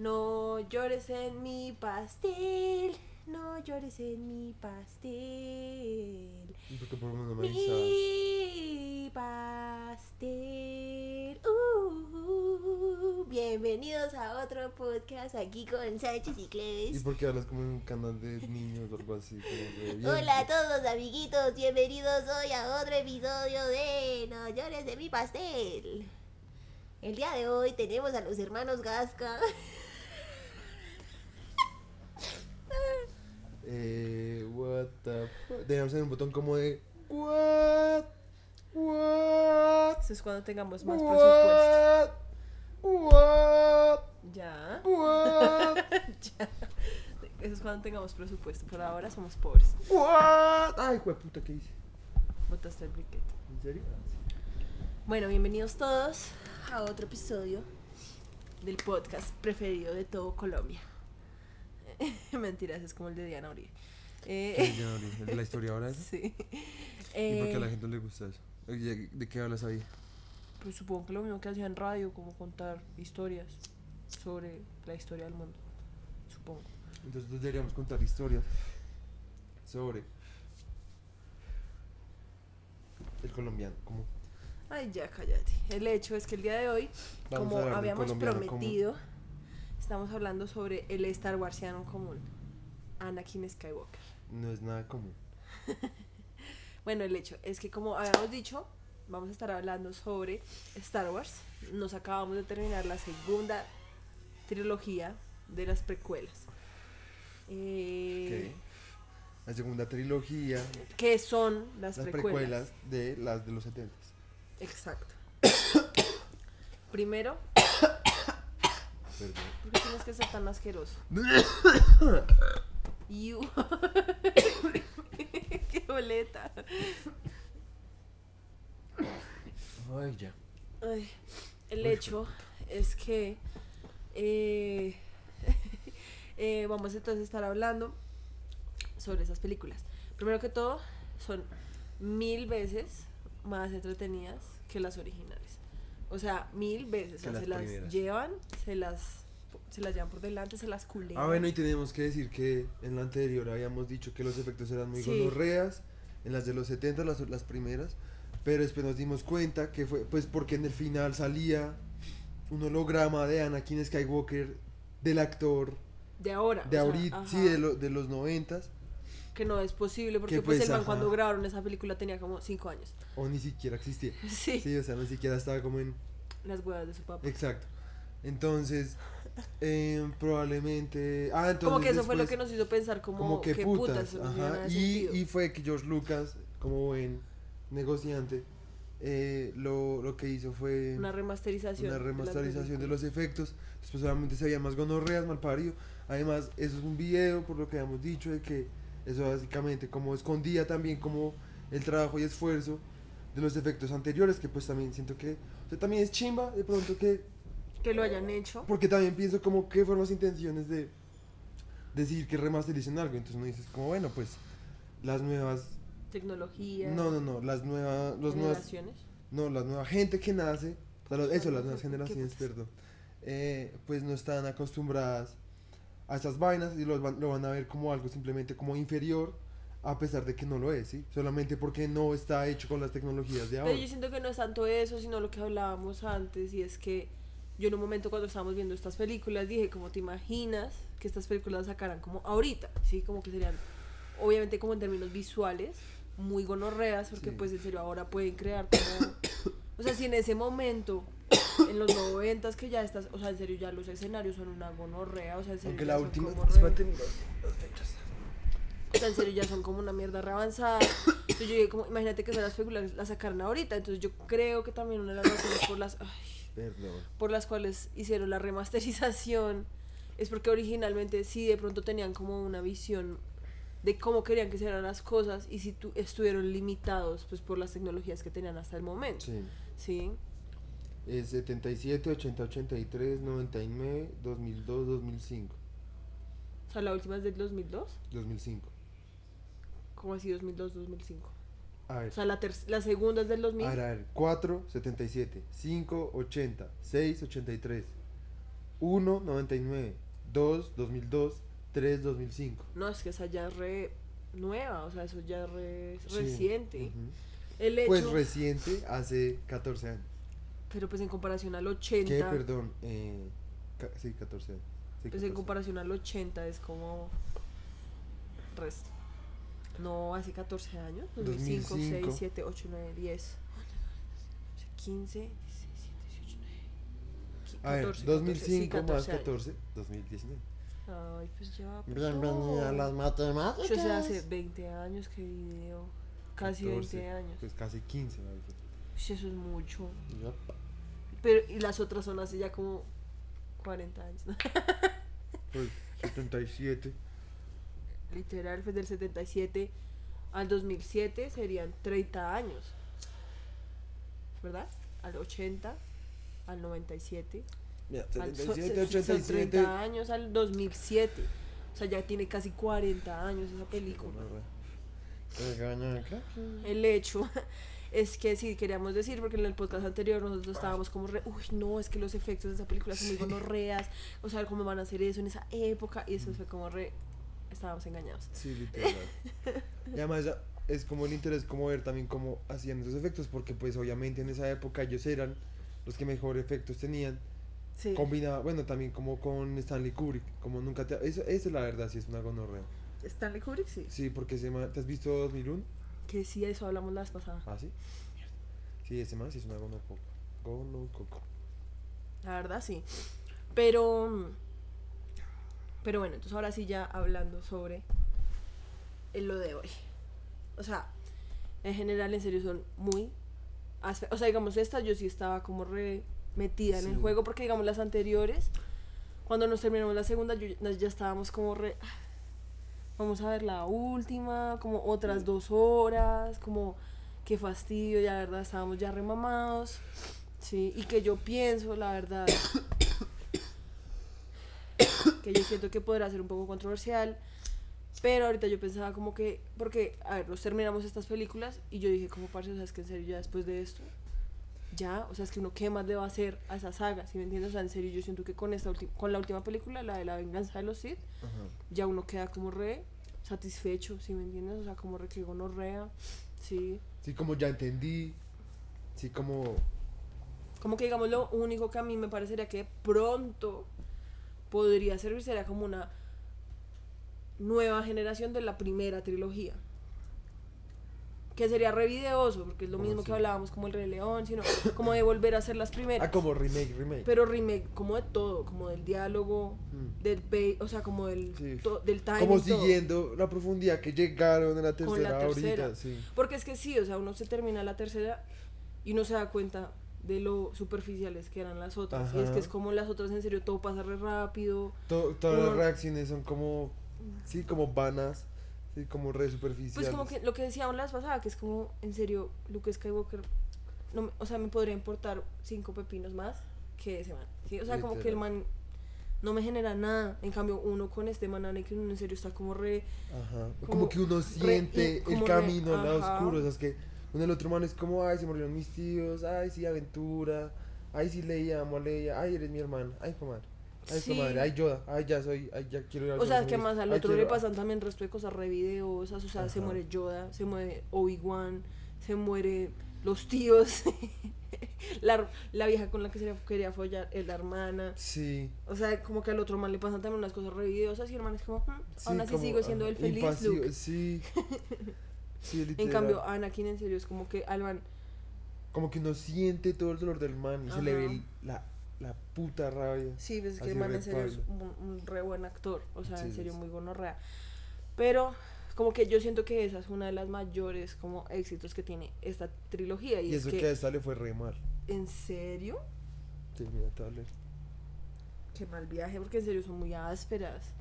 No llores en mi pastel. No llores en mi pastel. Porque por avisaba. Mi pastel. Uh, bienvenidos a otro podcast aquí con Sánchez y ¿Y Cleves. por qué hablas como en un canal de niños o algo así? Como de, bien. Hola a todos amiguitos, bienvenidos hoy a otro episodio de No llores de mi pastel. El día de hoy tenemos a los hermanos Gasca. Eh, what the fuck. Deberíamos tener un botón como de. What? What? Eso es cuando tengamos más presupuesto. What? What? Ya. What? ya. Eso es cuando tengamos presupuesto. Por ahora somos pobres. What? Ay, puta, ¿qué hice? Botaste el briquete. ¿En serio? Bueno, bienvenidos todos a otro episodio del podcast preferido de todo Colombia. Mentiras, es como el de Diana Uribe. Eh, ¿Qué es Diana Uribe? ¿La historia ahora esa? sí. ¿Y por qué a la Eh, gente le gusta eso? ¿De qué hablas ahí? pues supongo que lo mismo que hacía en radio, como contar historias sobre la historia del mundo. Supongo. Entonces deberíamos contar historias sobre el colombiano. Como Ay, ya cállate. El hecho es que el día de hoy, Vamos como habíamos común. Estamos hablando sobre el Star Warsiano común, Anakin Skywalker. no es nada común. Bueno, el hecho es que como habíamos dicho, vamos a estar hablando sobre Star Wars. Nos acabamos de terminar la segunda trilogía de las precuelas. Eh. La segunda trilogía, ¿Qué son las, las precuelas? precuelas de las de los 70 Exacto. Primero, Perdón. ¿por qué tienes que ser tan asqueroso? Iu. ¡Qué boleta! Ay, ya. Ay, el hecho es que eh, eh, vamos entonces a estar hablando sobre esas películas. Primero que todo, son mil veces más entretenidas que las originales. O sea, mil veces. O sea, se las primeras. llevan, se las, se las llevan por delante, se las culean. Ah, bueno, y tenemos que decir que en la anterior habíamos dicho que los efectos eran muy Sí. gonorreas, en las de los 70, las, las primeras, pero después nos dimos cuenta que fue, pues porque en el final salía un holograma de Anakin Skywalker del actor de ahora. de o sea, ahorita, sí, de, lo- de los 90 Que no es posible porque Que pues, pues, el man ajá. cuando grabaron esa película tenía como cinco años. o ni siquiera existía. Sí. Sí, o sea, ni siquiera estaba como en... Las huevas de su papá. Exacto. Entonces, eh, probablemente... Ah, entonces como que eso fue lo que nos hizo pensar como, como que qué putas, ajá, de y, y fue que George Lucas como buen negociante eh, lo, lo que hizo fue una remasterización una de remasterización de películas. los efectos después solamente se veía más gonorreas mal parido además eso es un video por lo que habíamos dicho de que eso básicamente como escondía también como el trabajo y esfuerzo de los efectos anteriores que pues también siento que o sea, también es chimba de pronto que que lo hayan hecho porque también pienso como que fueron las intenciones de decir que remastericen algo. Entonces uno dices como, bueno, pues las nuevas... tecnología No, no, no, las nuevas... Los nuevas generaciones no, la nueva gente que nace, o sea, eso, las nuevas ¿Qué generaciones, putas? perdón, eh, pues no están acostumbradas a estas vainas y lo van, lo van a ver como algo simplemente como inferior, a pesar de que no lo es, ¿sí? Solamente porque no está hecho con las tecnologías de ahora. pero yo siento que no es tanto eso sino lo que hablábamos antes y es que yo en un momento cuando estábamos viendo estas películas dije como te imaginas que estas películas las sacaran como ahorita sí como que serían obviamente como en términos visuales muy gonorreas porque Sí. pues en serio ahora pueden crear como o sea si en ese momento en los noventas que ya estás o sea en serio ya los escenarios son una gonorrea o sea en serio Aunque ya la son última... espérate, las fechas. o sea, en serio, ya son como una mierda re avanzada. Entonces yo dije, como, imagínate que las películas las sacaron ahorita. Entonces yo creo que también una de las razones por las, ay, Perdón. por las cuales hicieron la remasterización es porque originalmente sí de pronto tenían como una visión de cómo querían que se hicieran las cosas y si tu- estuvieron limitados pues por las tecnologías que tenían hasta el momento. Sí. Sí. Es 77, 80, 83, 99, 2002, 2005. O sea, la última es del 2002. 2005. ¿Cómo así 2002, 2005? A ver. O sea, la, ter- la segunda es del 2000. A ver, a ver, 4, 77, 5, 80, 6, 83. 1, 99. 2, 2002. 3, 2005. No, es que esa ya es re nueva, o sea, eso ya es re Sí, reciente. ujú. El hecho, Pues reciente, hace 14 años. Pero pues en comparación al 80, ¿Qué? Perdón. Eh, sí, 14 años. Sí, pues en 14. comparación al 80 es como resto. No, hace 14 años, 2005, 6, 2005. 7, 8, 9, 10, 15, 16, 17, 18, 19, A ver, 14, 2005 14, sí, más 14 años. 14, 2019. Ay, pues ya. pues, Bienvenida a no. las matemáticas. Yo sé, hace 20 años que video. Casi 14, 20 años. Pues casi 15, marica. Uy, eso es mucho. Yup. Pero, y las otras son hace ya como 40 años. Pues 77. Literal, pues del 77 al 2007 serían 30 años. ¿Verdad? Al 80, al 97. Mira, al- son- 77, son 87. 30 años al 2007. O sea, ya tiene casi 40 años esa película. Crack. El hecho es que sí queríamos decir, porque en el podcast anterior nosotros estábamos como re, uy, no, es que los efectos de esa película son muy gonorreas, o sea, cómo van a hacer eso en esa época, y eso fue como re, estábamos engañados. Sí, literal. y además es como el interés como ver también cómo hacían esos efectos, porque pues obviamente en esa época ellos eran los que mejor efectos tenían. Sí. Combinaba, bueno, también como con Stanley Kubrick, como nunca te... Eso, eso es la verdad, sí es una gonorrea. Stanley Kubrick, sí. Sí, porque man- ¿te has visto 2001? Que sí, eso hablamos la vez pasada. Ah, sí. Sí, ese más sí es una gonococo. Gonococo. La verdad, sí. Pero, pero bueno, entonces ahora sí ya hablando sobre lo de hoy. O sea, en general, en serio, son muy... O sea, digamos, esta yo sí estaba como re metida en el juego, porque digamos las anteriores, cuando nos terminamos la segunda, yo- ya estábamos como re... "Ah, Vamos a ver la última, como otras dos horas, como qué fastidio, ya la verdad estábamos ya remamados. Sí, y que yo pienso, la verdad, que yo siento que podrá ser un poco controversial, pero ahorita yo pensaba como que, porque, a ver, nos terminamos estas películas y yo dije como, parce, o sea, es que en serio ya después de esto, ya, o sea, es que uno qué más le va a hacer a esa saga, ¿sí me entiendes? O sea, en serio yo siento que con esta ulti- con la última película, la de la venganza de los Sith, Ajá. ya uno queda como re satisfecho, ¿sí me entiendes? O sea, como re que gonorrea, sí. Sí, como ya entendí. Sí, como... Como que digamos lo único que a mí me parecería que pronto podría servir sería como una nueva generación de la primera trilogía. Que sería re videoso, porque es lo ¿Cómo mismo que hablábamos como el Rey León, sino como de volver a hacer las primeras. Ah, como remake, remake. Pero remake como de todo, como del diálogo, Mm. del pay, o sea, como del, Sí. to- del timing. como todo. siguiendo la profundidad que llegaron en la tercera, Con la tercera. ahorita, sí. Porque es que sí, o sea, uno se termina la tercera y uno se da cuenta de lo superficiales que eran las otras. Y es que es como las otras, en serio, todo pasa re rápido. To- todas las reacciones son como, sí, como vanas, sí, como re superficiales. Pues como que lo que decíamos la vez pasada, que es como, en serio, Luke Skywalker, no, me- o sea, me podría importar cinco pepinos más que ese man. ¿sí? O sea, como que el man no me genera nada. En cambio, uno con este man que uno en serio está como re... Ajá. Como, como que uno re- siente el como re- camino al lado ajá. oscuro, o sea, es que uno el otro man es como, ay, se murieron mis tíos, ay, sí, aventura, ay, sí, Leia, amo a Leia, ay, eres mi hermano, ay, comadre, ay, Sí. comadre, ay, Yoda, ay, ya soy, ay, ya quiero ir a O sea, Estados que más al ay, otro le pasan también resto de cosas re videosas, o sea, se muere Yoda, se muere Obi-Wan, se muere los tíos, la, la vieja con la que se quería follar, es la hermana. Sí. O sea, como que al otro man le pasan también unas cosas re videosas y el man es como, "Mm, sí, aún así como, sigo siendo el feliz impasivo, Luke. Sí. Sí, En cambio, Anakin en serio es como que al man, como que uno siente todo el dolor del man y se le ve la, la puta rabia. sí, ves que Así el man en serio es un, un re buen actor, o sea, en serio sí. muy gonorrea. Pero como que yo siento que esa es una de las mayores como éxitos que tiene esta trilogía y, Y es eso que, que a esta le fue re mal. ¿en serio? Sí, mira, hablé. Qué mal viaje, porque en serio son muy ásperas.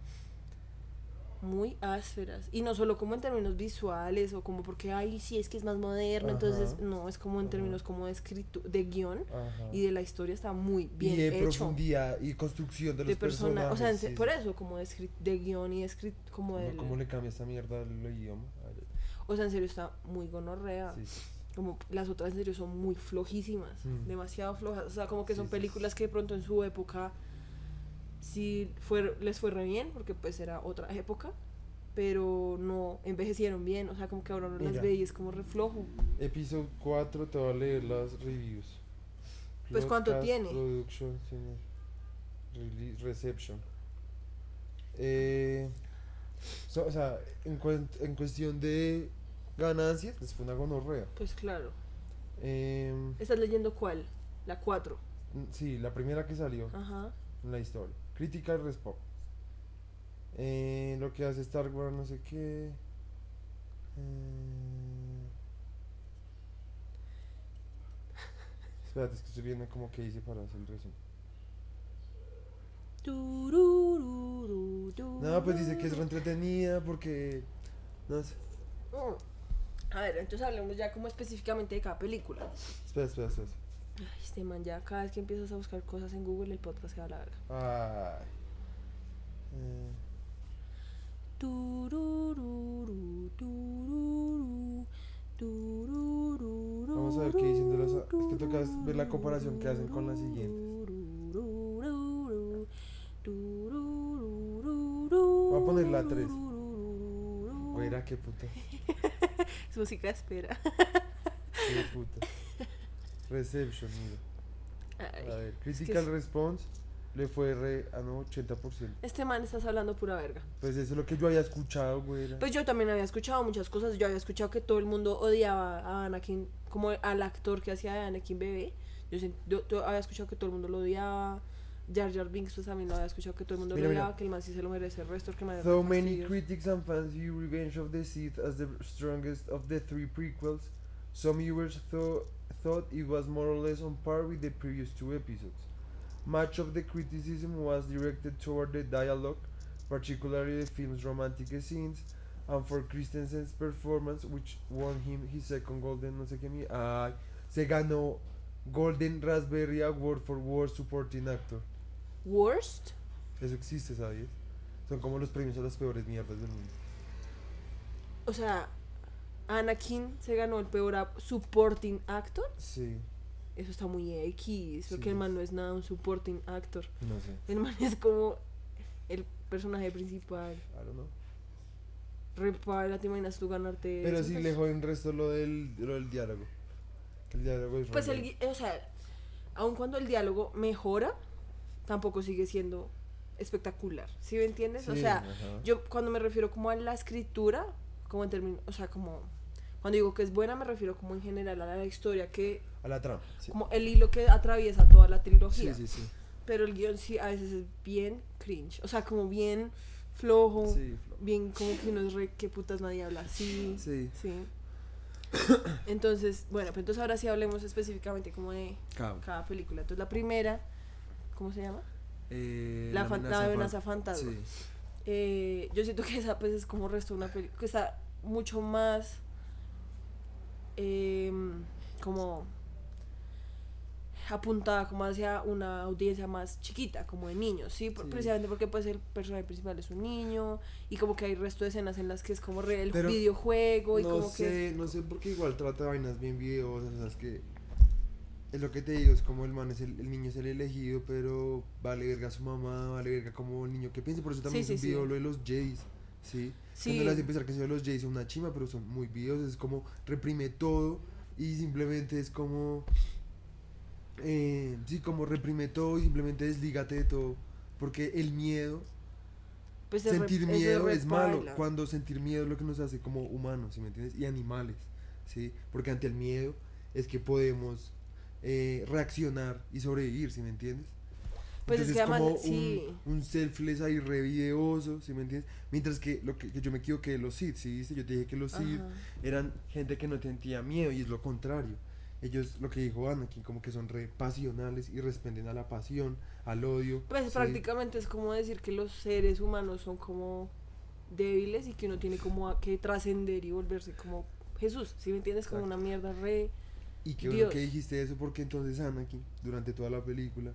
Muy ásperas. Y no solo como en términos visuales o como porque, ay, sí, es que es más moderno. Entonces, no, es como en Ajá. términos como de escrito, de guion Ajá. y de la historia está muy bien y de hecho. profundidad y construcción de los de persona, o sea, personajes, sí, por eso, como de, de guion y de escrito, como del... ¿Cómo le cambia esta mierda al idioma? O sea, en serio está muy gonorrea. Sí, sí. Como las otras en serio son muy flojísimas, Mm. demasiado flojas. O sea, como que son sí, películas que de pronto en su época sí fue, les fue re bien, porque pues era otra época, pero no envejecieron bien, o sea, como que ahora no las ve y es como reflojo. Episodio 4 te voy a leer las reviews. Pues, ¿cuánto Broadcast, tiene? Production, reception. Eh, so- o sea, en, en cuestión de ganancias, les fue una gonorrea. Pues claro. Em, ¿Estás leyendo cuál? La 4. sí, la primera que salió Ajá. en la historia. Critical Response. Eh, lo que hace Star Wars, no sé qué. Eh, espérate, es que estoy viendo como que hice para hacer el resumen. No, pues dice que es re entretenida porque. No sé. A ver, entonces hablemos ya como específicamente de cada película. Espera, espera, espera. Ay, este man, ya cada vez que empiezas a buscar cosas en Google, el podcast se va a la verga. Ay. Turururu, turururu, Vamos a ver qué dicen de las- es que toca ver la comparación que hacen con la siguiente. Turururu, turururu, Voy a poner la tres. turururu. güera, qué puta. Es música espera. Qué puta. Reception, mira. Ay, A ver, que Critical es- Response le fue re. Ah, no, 80%. Este man estás hablando pura verga. Pues eso es lo que yo había escuchado, güera. Pues yo también había escuchado muchas cosas. Yo había escuchado que todo el mundo odiaba a Anakin, como al actor que hacía de Anakin bebé. Yo, yo- yo había escuchado que todo el mundo lo odiaba. Jar Jar Binks pues también lo había escuchado que todo el mundo Mira, lo mira. odiaba, que el man sí se lo merece el resto, que Though re many critics and fans view Revenge of the Sith as the strongest of the three prequels, some viewers thought, thought it was more or less on par with the previous two episodes. Much of the criticism was directed toward the dialogue, particularly the film's romantic scenes, and for Christensen's performance, which won him his second Golden, no sé qué mi, ay, se ganó Golden Raspberry Award for Worst Supporting Actor. Worst. Eso existe, ¿sabes? Son como los premios a las peores mierdas del mundo. O sea, Anakin se ganó el peor supporting actor. Sí, Eso está muy X, porque Sí. el man no es nada un supporting actor. no sé. El man es como el personaje principal. I don't know. Repara, ¿te imaginas tú ganarte Pero sí Pues- le joden resto lo del, lo del diálogo. El diálogo es Pues el, o sea, aun cuando el diálogo mejora, tampoco sigue siendo espectacular. ¿Sí me entiendes? o Sí, sea, ajá. yo cuando me refiero como a la escritura, como en términos, o sea, como cuando digo que es buena me refiero como en general a la historia que A la trama. Sí, como el hilo que atraviesa toda la trilogía. sí, sí. sí. Pero el guion sí a veces es bien cringe, o sea, como bien flojo, Sí, Flo. bien como que uno es re que putas nadie habla así. Sí. Sí. Entonces, bueno, pues entonces ahora sí hablemos específicamente como de cada película. Entonces la primera, ¿cómo se llama? Eh, La, la amenaza fan- fantasma. Sí. Eh, yo siento que esa pues es como resto de una película que está mucho más em, como apuntada como hacia una audiencia más chiquita, como de niños, ¿sí? Por- Sí. Precisamente porque pues el personaje principal es un niño y como que hay resto de escenas en las que es como re el Pero videojuego y no como que... sé, no sé porque igual trata vainas bien videosas, o sea, es que es lo que te digo, es como el man es el, el niño es el elegido, pero vale verga su mamá, vale verga como el niño que piensa, por eso también Sí, es sí, un video lo de los Jays, ¿sí? Sí. Cuando le hace pensar que los Jays son una chima, pero son muy videos, es como reprime todo y simplemente es como eh, sí, como reprime todo y simplemente deslígate de todo, porque el miedo pues, sentir miedo es malo cuando sentir miedo es lo que nos hace como humanos ¿sí me entiendes? y animales sí porque ante el miedo es que podemos eh, reaccionar y sobrevivir ¿sí me entiendes? Pues es Entonces que además, como sí. un, un selfless ahí re videoso, ¿sí me entiendes? Mientras que lo que, que yo me equivoqué de los Sith, ¿sí? ¿Viste? Yo te dije que los Sith eran gente que no sentía miedo y es lo contrario. Ellos, lo que dijo Anakin, como que son re pasionales y responden a la pasión, al odio. Pues ¿sí? prácticamente es como decir que los seres humanos son como débiles y que uno tiene como que trascender y volverse como Jesús, ¿sí me entiendes? Como Exacto. una mierda re... Y qué bueno que dijiste eso porque entonces Anakin, durante toda la película,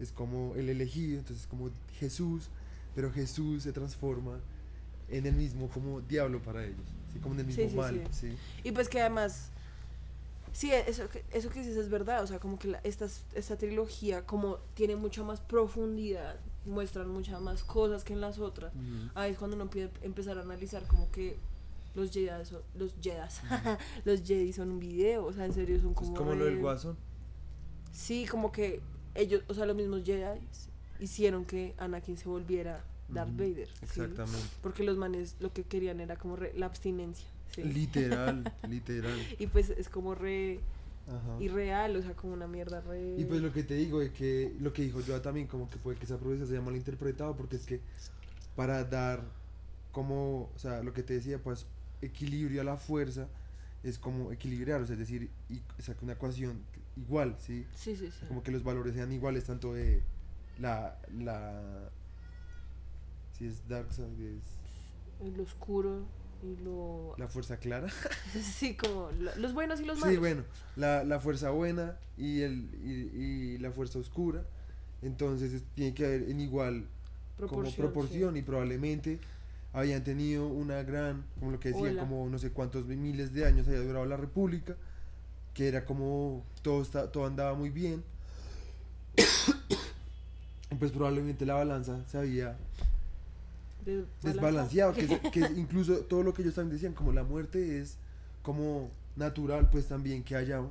es como el elegido, entonces como Jesús, pero Jesús se transforma en el mismo como diablo para ellos, ¿sí? como en el mismo sí, mal. Y pues que además, sí, eso que, eso que dices es verdad, o sea, como que la- esta, esta trilogía como tiene mucha más profundidad muestran muchas más cosas que en las otras. Ujú. Ahí es cuando uno puede empezar a analizar como que los Jedi son, los Jedi, los Jedi son un video, o sea, en serio son Es como como lo del guasón. Sí, como que ellos, o sea, los mismos Jedi hicieron que Anakin se volviera Darth Vader. ¿sí? Exactamente. Porque los manes lo que querían era como re- la abstinencia. ¿sí? Literal, literal. Y pues es como re Ajá. irreal, o sea, como una mierda re... Y pues lo que te digo de que lo que dijo Joa también como que puede que esa profecía se haya malinterpretado porque es que para dar como, o sea, lo que te decía, pues equilibrio a la fuerza es como equilibrar, o sea, es decir, y, o sea, que una ecuación igual, ¿sí? Sí, sí, sí. Como que los valores sean iguales tanto de la la si es dark side es Lo oscuro y lo... la fuerza clara. Sí, como lo- los buenos y los Sí, malos. bueno, la, la fuerza buena y, el, y, y la fuerza oscura. Entonces es- tiene que haber en igual como Proporción, proporción y probablemente habían tenido una gran, como lo que decían, Ola. como no sé cuántos miles de años había durado la república, que era como todo, está, todo andaba muy bien. Pues probablemente la balanza se había desbalanceado, que, es- que es incluso todo lo que ellos también decían, como la muerte es como natural, pues también que haya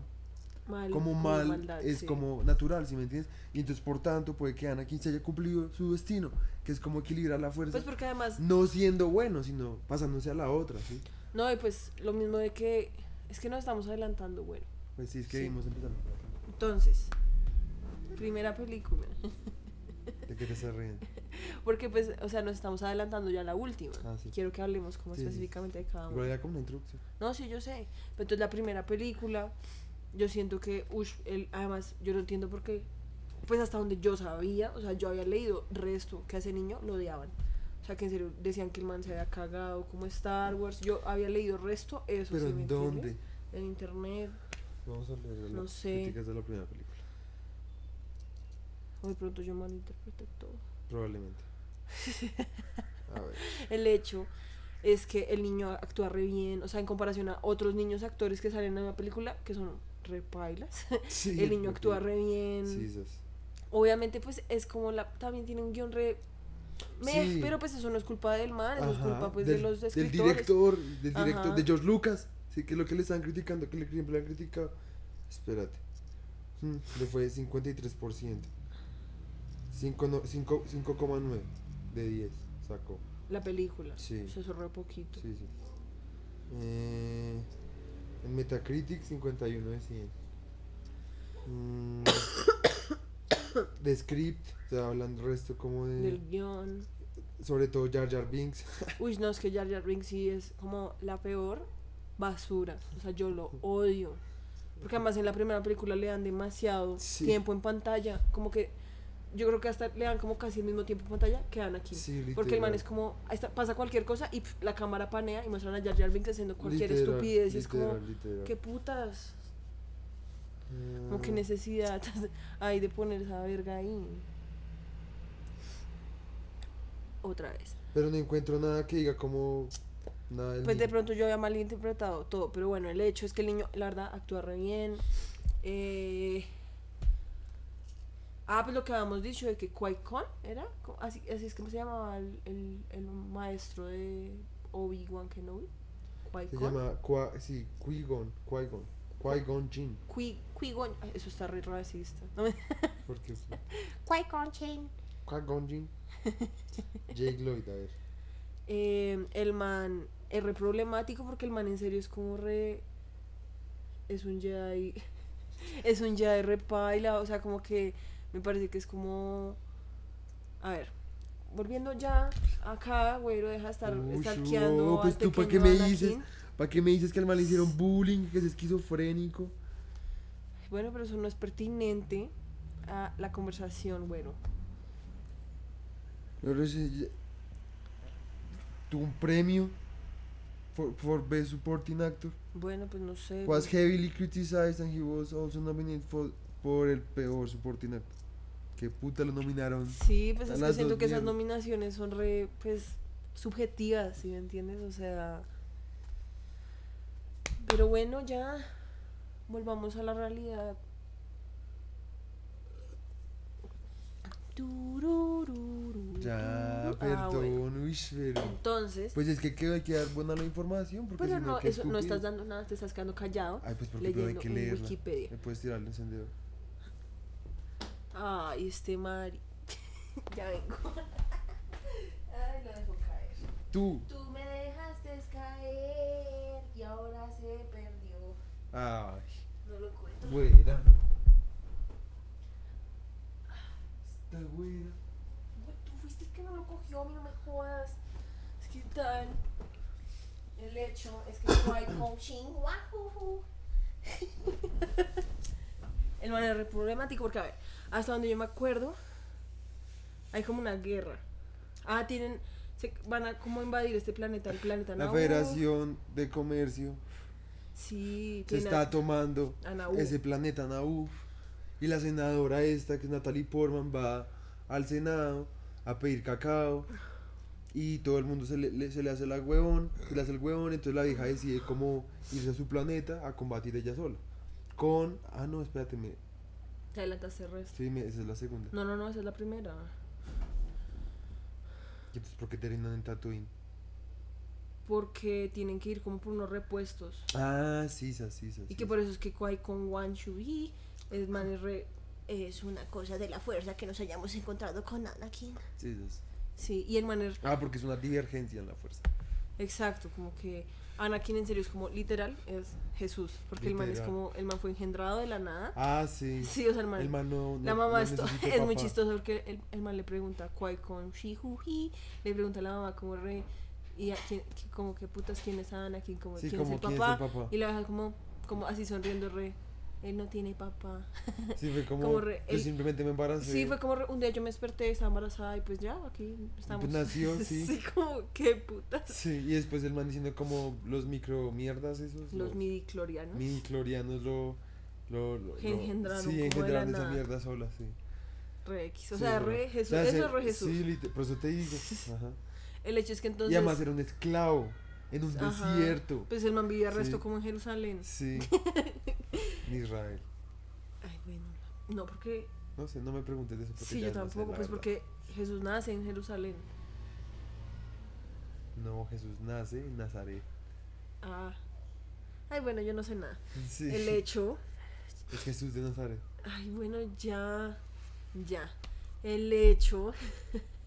Mal, como mal maldad, es sí. como natural, ¿sí me entiendes? Y entonces por tanto puede que Anakin se haya cumplido su destino, que es como equilibrar la fuerza, Pues porque además... no siendo bueno, sino pasándose a la otra, ¿sí? No, y pues lo mismo de que... Es que nos estamos adelantando, bueno. Pues sí, es que Sí. vimos. Entonces, primera película. ¿De qué te estás riendo? Porque pues, o sea, nos estamos adelantando ya a la última. Ah, sí. Quiero que hablemos como Sí, específicamente de cada Igual una. era como una introducción. No, sí, yo sé. Pero entonces la primera película, yo siento que, ush, el, además, yo no entiendo por qué. Pues hasta donde yo sabía, o sea, yo había leído resto que a ese niño lo odiaban. O sea, que en serio decían que el man se había cagado como Star Wars. Yo había leído resto, eso ¿Pero sí, ¿me en dónde? En internet. Vamos a leer No las sé. críticas de la primera película. O de pronto yo malinterpreté todo. Probablemente. A ver. El hecho es que el niño actúa re bien, o sea, en comparación a otros niños actores que salen en la película, que son re pailas. Sí, el niño actúa re bien. Sí. Obviamente, pues es como la. También tiene un guion re. Meh, Sí. pero pues eso no es culpa del man, eso es Ajá, culpa pues del, de los del escritores. director, del director, Ajá. de George Lucas. Sí, que es lo que le están criticando, que le siempre le han criticado. Espérate. Hmm, le fue 53%. 5 no- cinco- 5,9 de 10 sacó. La película. Sí. Es re poquito. Sí, sí. Eh, en Metacritic 51 de 100. Mm, de script, o sea, hablan el resto como de... Del guion. Sobre todo Jar Jar Binks. Uy, no, es que Jar Jar Binks sí es como la peor basura. O sea, yo lo odio. Porque además en la primera película le dan demasiado Sí. tiempo en pantalla. Como que yo creo que hasta le dan como casi el mismo tiempo en pantalla que a Anakin. Sí, Porque el man literal. es como, ahí está- pasa cualquier cosa y pf, la cámara panea y muestran a Jar Jar Binks haciendo cualquier Literal, estupidez. Y es como, literal, literal. ¿qué putas? Como que Ah, necesidad hay de poner esa verga ahí. Otra vez. Pero no encuentro nada que diga como... Nada Pues de niño. pronto yo había malinterpretado todo, pero bueno, el hecho es que el niño, la verdad, actúa re bien. Eh... Ah, pues lo que habíamos dicho de que Qui-Gon era, así, así es como se llamaba el, el, el maestro de Obi-Wan Kenobi. Se Qui-Gon. llama... Qua, sí, Qui-Gon. Qui-Gon. Qui-Gon Jinn. Qui-Gon. Eso está re racista. No me- Porque fue... Qui-Gon Jinn. Qui-Gon Jinn. Jake Lloyd, a ver. Eh, el man es re problemático porque el man en serio es como re. Es un Jedi. Es un Jedi re paila. O sea, como que me parece que es como. A ver. Volviendo ya acá, güero, deja de estar Uy, no, pues tú, ¿pa' pequeño qué me Anakin. dices? ¿Para qué me dices que al man le hicieron bullying, que es esquizofrénico? Bueno, pero eso no es pertinente a la conversación, ese- tuvo un premio for, for Best Supporting Actor. Bueno, pues no sé. Was heavily criticized and he was also nominated for, por el peor Supporting Actor. ¿Qué puta lo nominaron? Sí, pues es que siento que esas mierdas. nominaciones son re, pues, subjetivas, ¿sí me entiendes? O sea... Pero bueno, ya volvamos a la realidad. Ya, Ah, perdón, bueno. uy, pero... Entonces, Pues es que hay que dar buena la información, porque pero si no, no, eso no estás dando nada, te estás quedando callado. Ay, pues porque pero hay leyendo que leerla. Wikipedia. Me puedes tirar el encendedor. Ay, este Mari. ya vengo. Ay, lo dejo caer. Tú. Tú me dejaste caer y ahora. Ay, No lo cuento. güera. Esta güera. Tú fuiste el que no lo cogió, a mí no me jodas. Es que tal. El hecho es que no hay coaching. Wahoo. El man es re problemático porque, a ver, hasta donde yo me acuerdo, hay como una guerra. Ah, tienen. Se van a como invadir este planeta, el planeta La Naboo. Federación de Comercio Sí, se está tomando ese planeta Naboo. Y la senadora esta, que es Natalie Portman, va al Senado a pedir cacao. Y todo el mundo se le, se le hace la huevón, se le hace el huevón, entonces la vieja decide cómo irse a su planeta a combatir ella sola. Con... Ah, no, espérate, me, Te adelantaste el resto. sí, me- esa es la segunda. No, no, no, esa es la primera. Y pues porque terminan en Tatooine. Porque tienen que ir como por unos repuestos. Ah, sí, sí, sí, sí. Y que por eso es que Kwai con Wan Shui es man es re- es una cosa de la fuerza que nos hayamos encontrado con Anakin. Sí, sí, sí. Y el man es Ah, porque es una divergencia en la fuerza. exacto, como que Anakin en serio es como literal es Jesús, porque el man es como el man fue engendrado de la nada. Ah, sí. Sí, o sea, el man, El man no- la mamá no esto es muy chistoso porque el, el man le pregunta Kwai con Shihuhi, le pregunta a la mamá como re y a quién, como que putas quién es Anakin, como Sí, quién, como es el quién es papá, el papá. y la deja como como así sonriendo re él no tiene papá. Sí, fue como. Como re- yo el- simplemente me embaracé. Sí, fue como re- un día yo me desperté, estaba embarazada y pues ya, aquí estamos. Pues nació, sí. sí, como qué putas. Sí, y después el man diciendo como los micro mierdas esos. Los midiclorianos. mini clorianos lo. lo, lo- engendraron Sí, engendraron esa nada. mierda sola, sí. Re X. O Sí, sea, re. Jesús. Eso es re Jesús. Sí, por eso te digo. Ajá. El hecho es que entonces. y además era un esclavo en un ajá, desierto. Pues el man vivía resto Sí. como en Jerusalén. Sí. en Israel. Ay, bueno. No, porque. No sé, no me preguntes de eso. Porque Sí, yo no sé, tampoco, pues porque Jesús nace en Jerusalén. No, Jesús nace en Nazaret. Ah. Ay, bueno, yo no sé nada. Sí. El hecho. Es Jesús de Nazaret. Ay, bueno, ya. Ya. El hecho.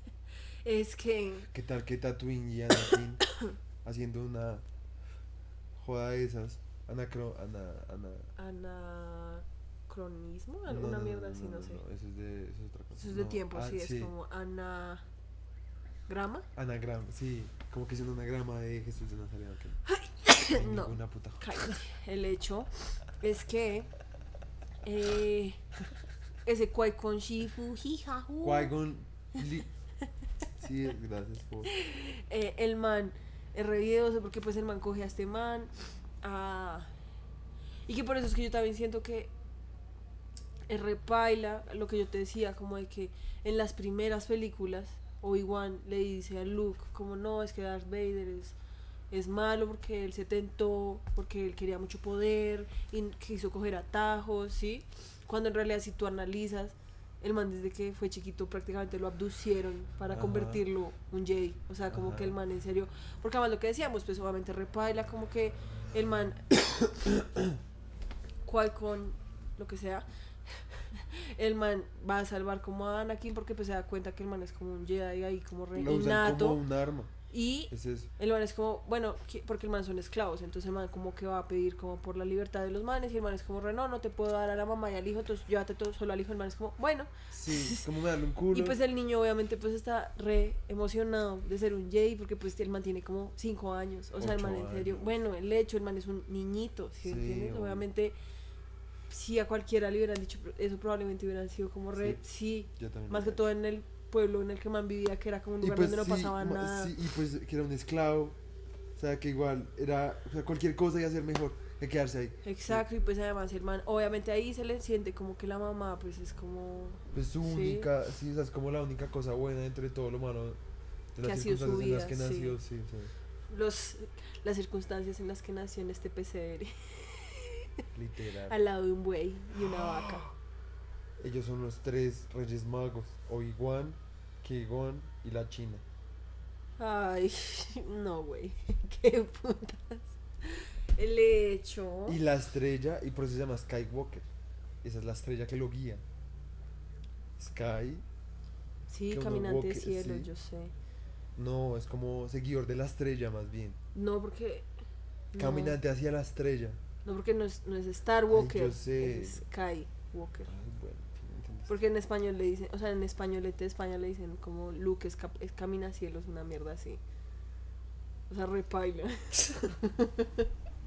es que. ¿Qué tal que Tatooine y Anakin haciendo una joda de esas? Anacro, ana, ana, Anacronismo. Alguna no, mierda así, no, sé. eso es de, eso es otra cosa. Eso es de tiempo, ah, sí, es como anagrama. Anagrama, sí, como que es un anagrama de Jesús de Nazaret. ok. No. Ninguna puta joda. El hecho es que eh, ese con Shifu, jijahu, Qui-Gon Sí, gracias por. eh, el man es re porque pues el man coge a este man ah, y que por eso es que yo también siento que es repaila lo que yo te decía como de que en las primeras películas Obi-Wan le dice a Luke como no es que Darth Vader es es malo porque él se tentó, porque él quería mucho poder y quiso coger atajos, ¿sí? Cuando en realidad si tú analizas, el man desde que fue chiquito prácticamente lo abducieron para Ajá. convertirlo un Jedi. O sea, como Ajá. que el man en serio, porque además lo que decíamos, pues obviamente repaila, como que el man, cual con lo que sea, el man va a salvar como a Anakin porque pues se da cuenta que el man es como un Jedi ahí como re Lo usan innato. como un arma. Y Es el man es como, bueno, que- porque el man son esclavos, entonces el man como que va a pedir como por la libertad de los manes y el man es como, re, no, no te puedo dar a la mamá y al hijo, entonces llévate todo solo al hijo, el man es como, bueno. Sí, como darle un culo. Y pues el niño obviamente pues está re emocionado de ser un Jay porque pues el man tiene como 5 años, o sea, el man en serio, años. bueno, el hecho, el man es un niñito, ¿sí, Sí, entiendes? Obviamente, si a cualquiera le hubieran dicho eso probablemente hubieran sido como re, sí, más que todo en el pueblo en el que man vivía, que era como un lugar pues donde no sí, pasaba nada. sí, y pues que era un esclavo. O sea, que igual era. O sea, cualquier cosa iba a ser mejor que quedarse ahí. Exacto, y pues además el man, obviamente ahí se le siente como que la mamá pues es como Pues su Sí. única. Sí, o sea, es como la única cosa buena dentro de todo lo malo. De Que las ha sido su circunstancias en las que vida, sí. nació, sí. sea, los las circunstancias en las que nació en este PCR, literal. al lado de un buey y una vaca. Ellos son los tres reyes magos: Obi-Wan, Y la China. Ay, no, güey. Qué putas. El hecho. Y la estrella, y por eso se llama Skywalker. Esa es la estrella que lo guía. Sky, Sí, caminante de cielo, sí. yo sé. no, es como seguidor de la estrella más bien. No, porque. no. Caminante hacia la estrella. No, porque no es, no es Star Walker. yo sé. Es Sky Walker. Ay, bueno, en fin, ¿entendiste? Porque en español le dicen, o sea, en español de España le dicen como Luke es, cap- es camina cielos, una mierda así. O sea, repaila.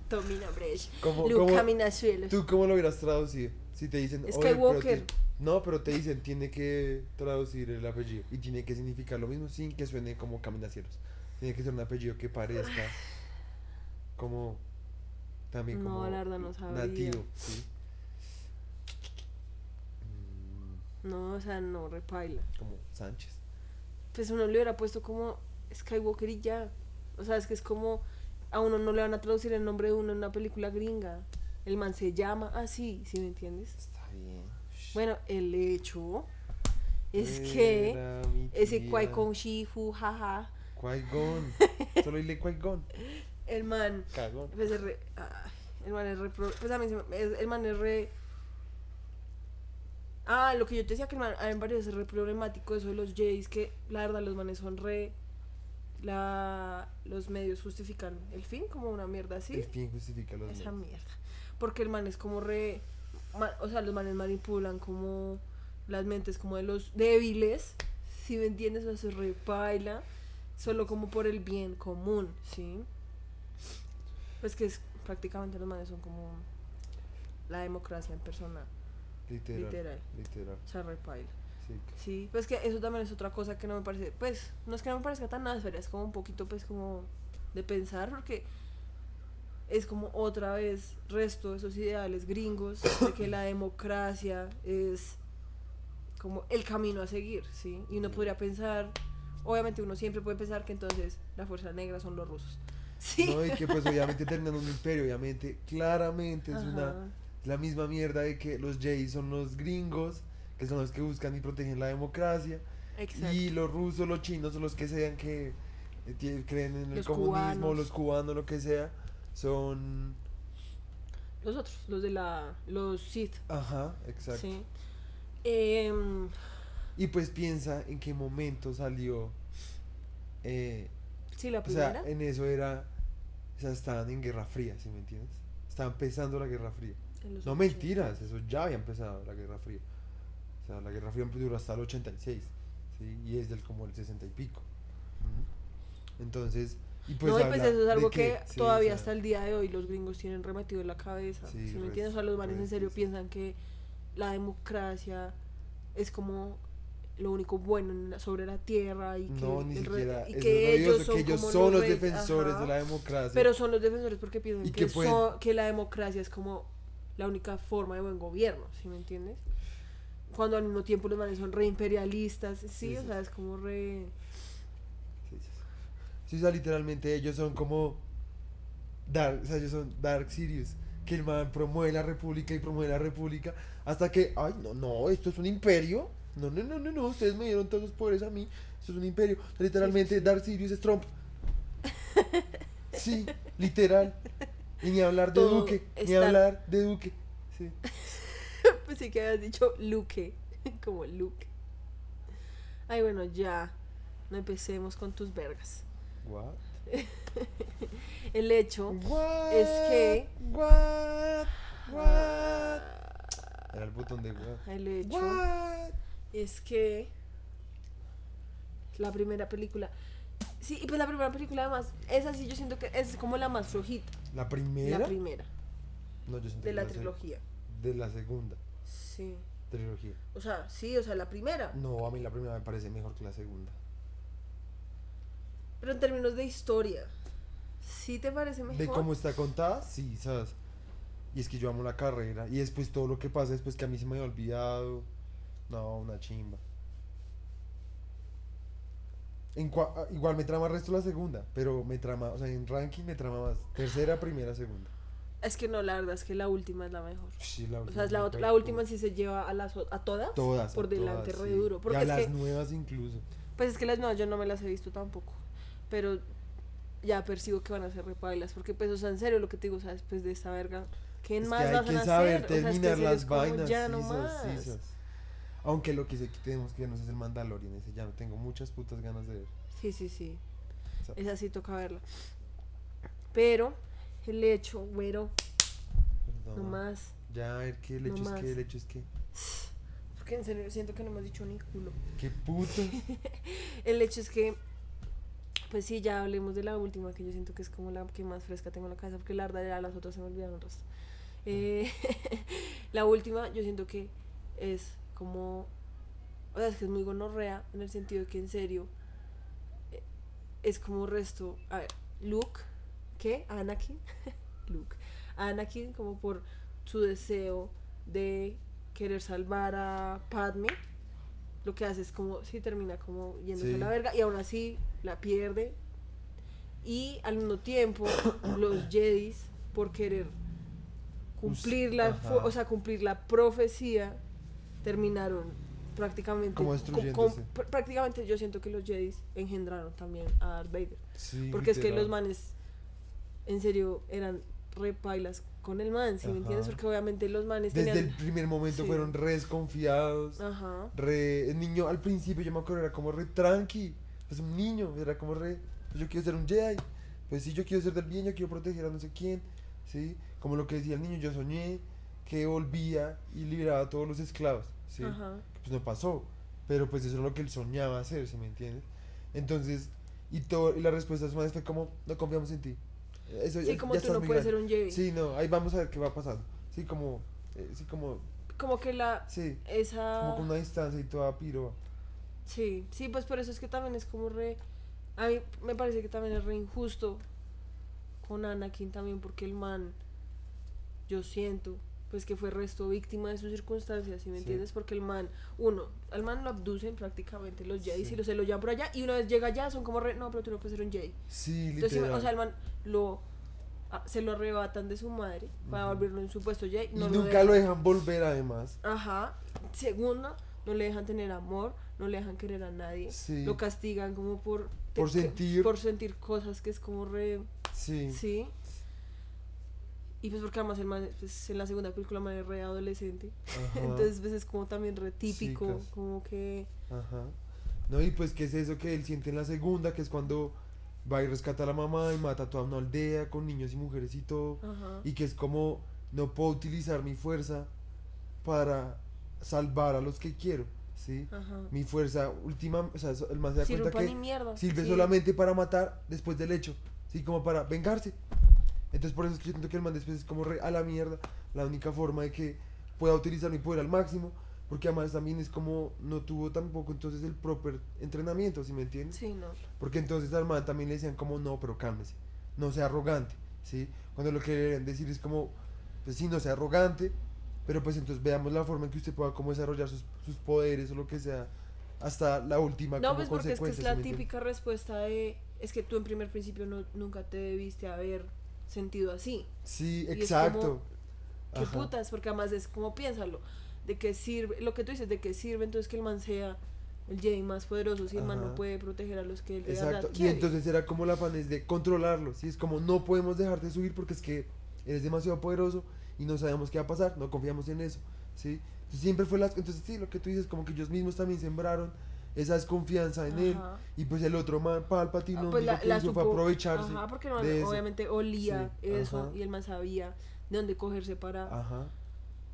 Tomina Bresh. ¿Cómo- Luke cómo- camina cielos. ¿Tú cómo lo hubieras traducido? Si te dicen. "Oye, pero Skywalker. ti- no, pero te dicen, tiene que traducir el apellido. Y tiene que significar lo mismo sin que suene como caminacielos. Tiene que ser un apellido que parezca como. También No, como. la verdad no sabía. Nativo, ¿sí? No, o sea, no, repaila. como Sánchez. Pues uno le hubiera puesto como Skywalker y ya. O sea, es que es como a uno no le van a traducir el nombre de uno en una película gringa. El man se llama así, ¿sí me entiendes? Está bien. Bueno, el hecho es que Era ese. Qui-Gon Shifu, jaja, Qui-Gon. Solo dile Qui-Gon. el man Cagón. Pues re- el man es re. pro- Pues a mí se el man es re. Ah, lo que yo te decía que man, a mí me parece re problemático eso de los Jays, que la verdad los manes son re. La, los medios justifican el fin, como una mierda así. El fin justifica los Esa medios. mierda. Porque el man es como re. o sea, los manes manipulan como las mentes como de los débiles. Si me entiendes, o sea, se repaila. Solo como por el bien común, ¿sí? Pues que es prácticamente los manes son como la democracia en persona. Literal. Literal. Literal. Repaila. Sí. Sí, pues que eso también es otra cosa que no me parece, pues, no es que no me parezca tan áspera, es como un poquito, pues, como de pensar, porque es como otra vez resto de esos ideales gringos de que la democracia es como el camino a seguir, ¿sí? Y uno podría pensar, obviamente uno siempre puede pensar que entonces la fuerza negra son los rusos, ¿sí? No, y que pues obviamente terminan un imperio, obviamente, claramente es una. La misma mierda de que los Jays son los gringos, que son los que buscan y protegen la democracia, Exacto. y los rusos, los chinos, o los que sean que eh, creen en el comunismo, cubanos. los cubanos, lo que sea, son... Los otros, los de la, los Sith, Ajá, exacto. ¿sí? Em, Y pues piensa en qué momento salió... eh, sí, la o sea, primera. en eso era... O sea, estaban en Guerra Fría, ¿sí me entiendes? Estaba empezando la Guerra Fría. No 80. mentiras, eso ya había empezado la Guerra Fría. O sea, la Guerra Fría duró hasta el 86, ¿sí? Y es del como el 60 y pico. Entonces, y pues no, y pues eso es algo que, sí, todavía o sea, hasta el día de hoy los gringos tienen remetido en la cabeza. Sí, si me res- entiendes? O sea, los manes en serio piensan que la democracia es como lo único bueno la- sobre la tierra y que, No, ni el siquiera. y que ellos son que ellos como son los defensores ajá. de la democracia. Pero son los defensores porque piensan que, que pueden- son- que la democracia es como la única forma de buen gobierno, ¿sí me entiendes? Cuando al mismo tiempo los manes son re imperialistas, sí, Sí, o sí. sea, es como re... Sí, sí, o sea, literalmente ellos son como Dark, o sea, ellos son Dark Sirius, que el man promueve la república y promueve la república hasta que, ay, no, no, esto es un imperio. No, no, no, no, no, ustedes me dieron todos los poderes a mí. Esto es un imperio. O sea, literalmente Dark Sirius es Trump. Sí, literal. Y ni hablar de Todo Duque, ni hablar de Duque. Sí. Pues sí que habías dicho Luque, como Luke. Ay, bueno, ya. No empecemos con tus vergas. What? El hecho What? es que- What? What? Era el botón de what. el hecho What? es que la primera película. Sí, y pues la primera película además, esa sí yo siento que es como la más flojita. ¿La primera? La primera no, yo siento de que la seg- trilogía. De la segunda Sí. trilogía. O sea, sí, o sea, la primera. No, a mí la primera me parece mejor que la segunda. Pero en términos de historia, ¿sí te parece mejor? De cómo está contada, sí, ¿sabes? Y es que yo amo la carrera. Y después todo lo que pasa después que a mí se me había olvidado. No, una chimba. En cua- ah, igual me trama el resto la segunda, pero me trama, o sea, en ranking me trama más. Tercera, primera, segunda. Es que no, la verdad es que la última es la mejor. Sí, la O última sea, es la, otra- la última sí se lleva a, las, o- a todas Todas. por a delante todas, re sí. duro. Y Porque a es las que, nuevas incluso. Pues es que las nuevas yo no me las he visto tampoco. Pero ya percibo que van a ser repailas. Porque, pues, o sea, en serio, lo que te digo, o sea, después de esta verga, ¿qué Es más que hay vas que a saber hacer? O sea, es que terminar las como, vainas. Ya no sisas, más. sisas. Aunque lo que sé que tenemos que vernos es el Mandalorian ese, ya tengo muchas putas ganas de ver. Sí, sí, sí. O sea, Esa sí toca verla. Pero el hecho, güero, perdón. no más. Ya, a ver qué el No hecho es más. que, el hecho es que. Porque en serio siento que no hemos dicho ni culo. Qué puto. El hecho es que, pues sí, ya hablemos de la última, que yo siento que es como la que más fresca tengo en la cabeza, porque la verdad ya las otras se me olvidaron el resto. Eh, la última, yo siento que es como. O sea, es que es muy gonorrea en el sentido de que en serio eh, es como resto. A ver, Luke, ¿qué? Anakin. Luke. Anakin, como por su deseo de querer salvar a Padme. Lo que hace es como, sí, termina como yéndose Sí. a la verga y aún así la pierde. Y al mismo tiempo, los Jedis, por querer cumplir la, ajá. o sea, cumplir la profecía, terminaron prácticamente Como co- destruyéndose. pr- prácticamente yo siento que los Jedis engendraron también a Darth Vader Sí, porque es que los manes en serio eran repailas con el man ¿sí me entiendes? Porque obviamente los manes Desde el primer momento Sí. fueron re desconfiados. ajá Re, el niño al principio yo me acuerdo era como re tranqui. Es un niño, era como re. pues yo quiero ser un Jedi. Pues sí, yo quiero ser del bien, yo quiero proteger a no sé quién. ¿Sí? Como lo que decía el niño, yo soñé que volvía y liberaba a todos los esclavos. ¿Sí? ajá Pues no pasó. Pero pues eso es lo que él soñaba hacer, ¿sí me entiendes? Entonces, y, todo, y la respuesta de su madre fue como, no confiamos en ti. Eso sí ya- como ya tú no puedes grande". ser un Jedi Sí, no, ahí vamos a ver qué va pasando. Sí, como, eh, sí, como, como que la sí, esa como con una distancia y toda piro. Sí, sí, pues por eso es que también es como re... A mí me parece que también es re injusto con Anakin también porque el man, yo siento, pues que fue resto víctima de sus circunstancias, ¿sí me Sí. entiendes? Porque el man, uno, al man lo abducen prácticamente los Sí. y lo, se lo llevan por allá y una vez llega allá son como re, no, pero tú no puedes ser un Jedi. Sí, Entonces, literal. o sea, el man lo... ah, Se lo arrebatan de su madre para Ujú. volverlo un supuesto Jedi. y no nunca dejan- lo dejan volver además. Ajá. Segundo, no le dejan tener amor, no le dejan querer a nadie. Sí. Lo castigan como por... Por sentir. Por sentir cosas que es como re... Sí. Sí. Y pues porque además el man, pues, en la segunda película el man es re adolescente. Ajá, Entonces pues es como también re típico, Chicas. como que... ajá. No, y pues qué es eso que él siente en la segunda, que es cuando va y rescata a la mamá y mata a toda una aldea con niños y mujeres y todo. Ajá. Y que es como no puedo utilizar mi fuerza para salvar a los que quiero, ¿sí? Ajá. Mi fuerza última, o sea, el más se da Sirve cuenta que sirve sí. solamente para matar después del hecho, ¿sí? Como para vengarse. Entonces por eso es que yo siento que el man después es como re a la mierda, la única forma de que pueda utilizar mi poder al máximo, porque además también es como no tuvo tampoco entonces el proper entrenamiento, ¿sí me entiendes? Sí, no. Porque entonces al man también le decían como no, pero cálmese, no sea arrogante, ¿sí? Cuando lo que deberían decir es como, pues sí, no sea arrogante, pero pues entonces veamos la forma en que usted pueda como desarrollar sus, sus poderes o lo que sea hasta la última No, como pues porque es que es la típica respuesta de... Es que tú en primer principio no, nunca te debiste haber sentido así. Sí, Y es exacto. ¿Qué putas? Porque además es como piénsalo. De qué sirve, lo que tú dices, de qué sirve entonces que el man sea el Jedi más poderoso si el man no puede proteger a los que él de Exacto. Y entonces era como la fan es de controlarlo, ¿sí? Es como no podemos dejarte subir porque es que eres demasiado poderoso y no sabemos qué va a pasar, no confiamos en eso, ¿sí? Entonces siempre fue las... Entonces sí, lo que tú dices, como que ellos mismos también sembraron esa desconfianza en él Ajá. y pues el otro man, Palpatine, Ah, no pues dijo la, que la hizo fue aprovecharse Ajá, porque obviamente olía Sí, eso ajá. y el man sabía de dónde cogerse para Ajá.